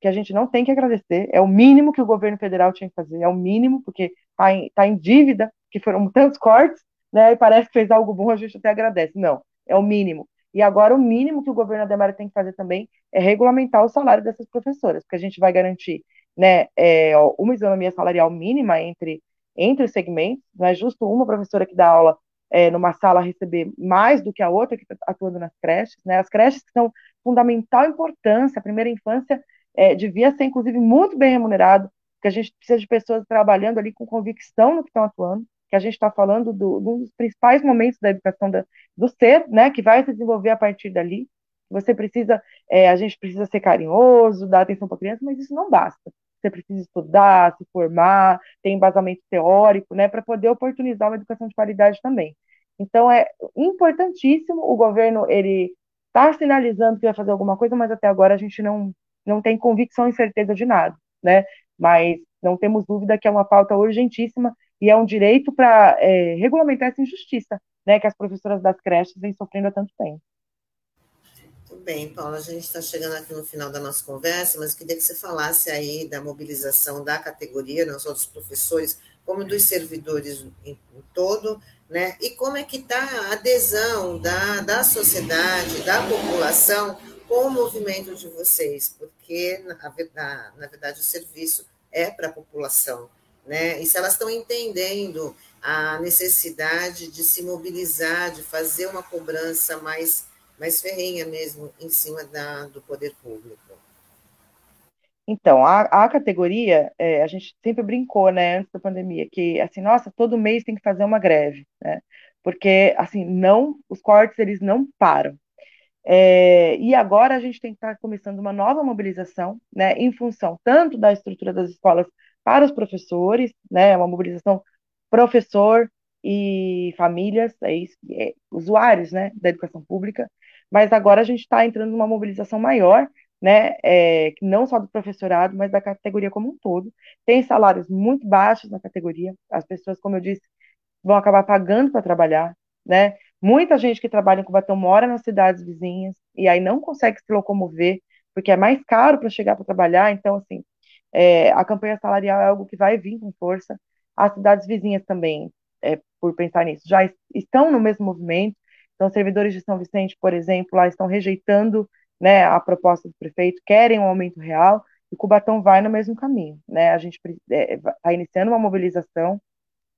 que a gente não tem que agradecer. É o mínimo que o governo federal tinha que fazer, é o mínimo porque está em, tá em dívida, que foram tantos cortes, né? E parece que fez algo bom, a gente até agradece. Não, é o mínimo. E agora o mínimo que o governo Ademar tem que fazer também é regulamentar o salário dessas professoras, porque a gente vai garantir né, é, uma isonomia salarial mínima entre, entre os segmentos, não é justo uma professora que dá aula é, numa sala receber mais do que a outra que está atuando nas creches, né, as creches são fundamental importância, a primeira infância é, devia ser, inclusive, muito bem remunerado, porque a gente precisa de pessoas trabalhando ali com convicção no que estão atuando, que a gente está falando do, dos principais momentos da educação da, do ser, né, que vai se desenvolver a partir dali. Você precisa, é, a gente precisa ser carinhoso, dar atenção para a criança, mas isso não basta. Você precisa estudar, se formar, ter embasamento teórico, né, para poder oportunizar uma educação de qualidade também. Então é importantíssimo o governo ele está sinalizando que vai fazer alguma coisa, mas até agora a gente não não tem convicção e certeza de nada, né? Mas não temos dúvida que é uma pauta urgentíssima e é um direito para é, regulamentar essa injustiça, né, que as professoras das creches vêm sofrendo há tanto tempo. Muito bem, Paula, a gente está chegando aqui no final da nossa conversa, mas queria que você falasse aí da mobilização da categoria, não só dos professores, como dos servidores em, em todo, né? E como é que está a adesão da, da sociedade, da população com o movimento de vocês, porque, na, na, na verdade, o serviço é para a população, né? E se elas estão entendendo a necessidade de se mobilizar, de fazer uma cobrança mais, mais ferrenha mesmo em cima da, do poder público. Então, a, a categoria, é, a gente sempre brincou, né, antes da pandemia, que, assim, nossa, todo mês tem que fazer uma greve, né, porque, assim, não, os cortes, eles não param. É, e agora a gente tem que estar começando uma nova mobilização, né, em função tanto da estrutura das escolas para os professores, né, uma mobilização professor e famílias, é isso, é, usuários, né, da educação pública, mas agora a gente está entrando numa mobilização maior, né, é, não só do professorado, mas da categoria como um todo. Tem salários muito baixos na categoria, as pessoas, como eu disse, vão acabar pagando para trabalhar, né, Muita gente que trabalha em Cubatão mora nas cidades vizinhas e aí não consegue se locomover, porque é mais caro para chegar para trabalhar. Então, assim, é, a campanha salarial é algo que vai vir com força. As cidades vizinhas também, é, por pensar nisso, já estão no mesmo movimento. Então, servidores de São Vicente, por exemplo, lá estão rejeitando né, a proposta do prefeito, querem um aumento real, e Cubatão vai no mesmo caminho. Né? A gente está é, tá iniciando uma mobilização,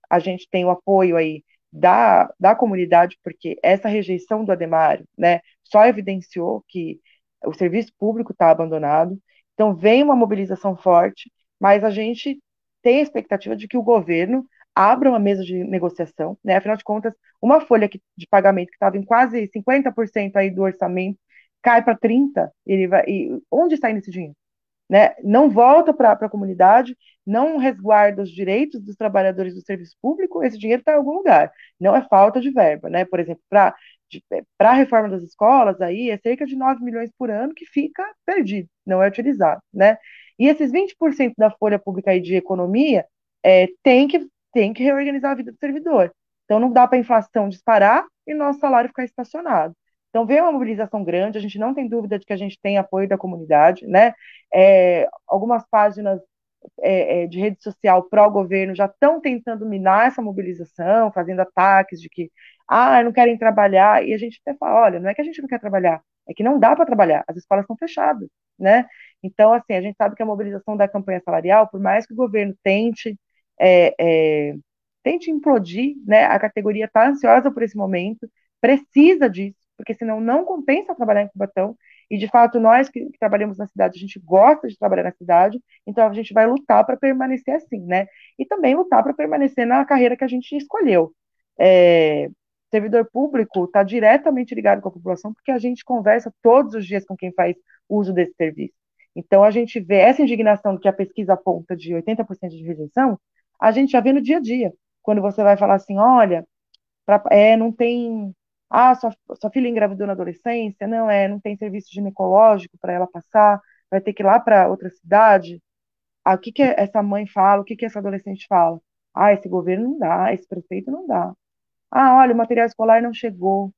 a gente tem o apoio aí da, da comunidade, porque essa rejeição do Ademário né, só evidenciou que o serviço público está abandonado. Então, vem uma mobilização forte, mas a gente tem a expectativa de que o governo abra uma mesa de negociação, né? Afinal de contas, uma folha de pagamento que estava em quase 50% aí do orçamento cai para 30, ele vai, e onde está indo esse dinheiro? né, não volta para a comunidade, não resguarda os direitos dos trabalhadores do serviço público, esse dinheiro está em algum lugar. Não é falta de verba, né? Por exemplo, para a reforma das escolas, aí é cerca de 9 milhões por ano que fica perdido, não é utilizado, né? E esses 20% da folha pública aí de economia é, tem, que, tem que reorganizar a vida do servidor. Então não dá para a inflação disparar e nosso salário ficar estacionado. Então, veio uma mobilização grande, a gente não tem dúvida de que a gente tem apoio da comunidade, né? É, algumas páginas é, é de rede social pró-governo já estão tentando minar essa mobilização, fazendo ataques de que, ah, não querem trabalhar, e a gente até fala, olha, não é que a gente não quer trabalhar, é que não dá para trabalhar, as escolas estão fechadas, né? Então, assim, a gente sabe que a mobilização da campanha salarial, por mais que o governo tente, é, é, tente implodir, né, a categoria está ansiosa por esse momento, precisa disso, porque senão não compensa trabalhar em Cubatão. E, de fato, nós que, que, trabalhamos na cidade, a gente gosta de trabalhar na cidade, então a gente vai lutar para permanecer assim, né? E também lutar para permanecer na carreira que a gente escolheu. É, servidor público está diretamente ligado com a população, porque a gente conversa todos os dias com quem faz uso desse serviço. Então, a gente vê essa indignação que a pesquisa aponta de 80% de rejeição, a gente já vê no dia a dia. Quando você vai falar assim, olha, pra, é, não tem ah, sua, sua filha engravidou na adolescência? Não, é, não tem serviço ginecológico para ela passar, vai ter que ir lá para outra cidade. Ah, o que, que essa mãe fala? O que, que essa adolescente fala? Ah, esse governo não dá, esse prefeito não dá. Ah, olha, o material escolar não chegou.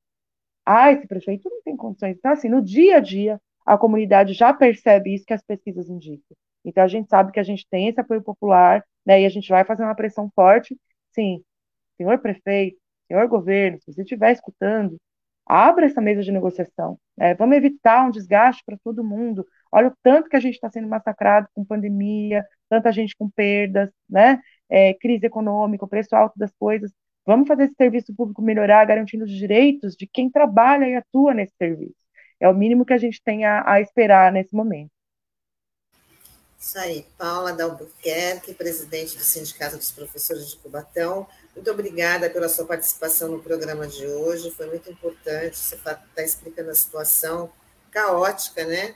Ah, esse prefeito não tem condições. Então, assim, no dia a dia, a comunidade já percebe isso que as pesquisas indicam. Então, a gente sabe que a gente tem esse apoio popular, né, e a gente vai fazer uma pressão forte. Sim, senhor prefeito, senhor governo, se você estiver escutando, Abra essa mesa de negociação. Né? Vamos evitar um desgaste para todo mundo. Olha o tanto que a gente está sendo massacrado com pandemia, tanta gente com perdas, né? É, crise econômica, o preço alto das coisas. Vamos fazer esse serviço público melhorar, garantindo os direitos de quem trabalha e atua nesse serviço. É o mínimo que a gente tem a, a esperar nesse momento. Isso aí, Paula Dalbuquerque, presidente do Sindicato dos Professores de Cubatão. Muito obrigada pela sua participação no programa de hoje, foi muito importante. Você está explicando a situação caótica, né?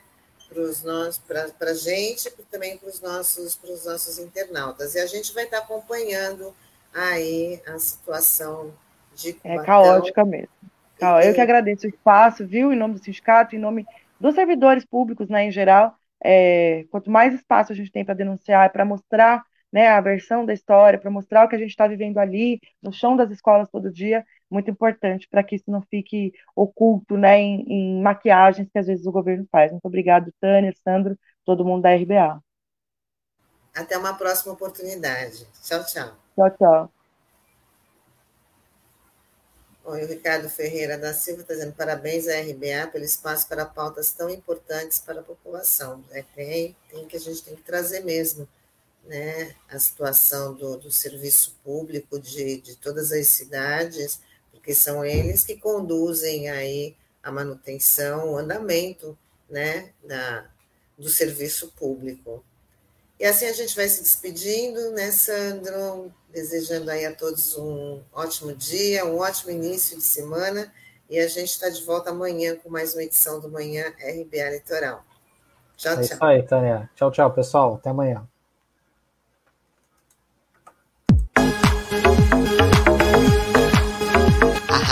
Para a gente e também para os nossos, os nossos internautas. E a gente vai estar acompanhando aí a situação de Cubatão. É caótica mesmo. Eu que agradeço o espaço, viu, em nome do sindicato, em nome dos servidores públicos, né, em geral, é, quanto mais espaço a gente tem para denunciar, para mostrar né, a versão da história, para mostrar o que a gente está vivendo ali, no chão das escolas todo dia, muito importante para que isso não fique oculto né, em, em, maquiagens que às vezes o governo faz. Muito obrigado, Tânia, Sandro, todo mundo da RBA. Até uma próxima oportunidade. Tchau, tchau. Tchau, tchau. Oi, o Ricardo Ferreira da Silva está dizendo parabéns à RBA pelo espaço para pautas tão importantes para a população. É, tem, tem que a gente tem que trazer mesmo né, a situação do, do serviço público de, de todas as cidades, porque são eles que conduzem aí a manutenção, o andamento né, da, do serviço público. E assim a gente vai se despedindo, né, Sandro? Desejando aí a todos um ótimo dia, um ótimo início de semana. E a gente está de volta amanhã com mais uma edição do Manhã RBA Litoral. Tchau, é tchau. Isso aí, Tânia. Tchau, tchau, pessoal. Até amanhã.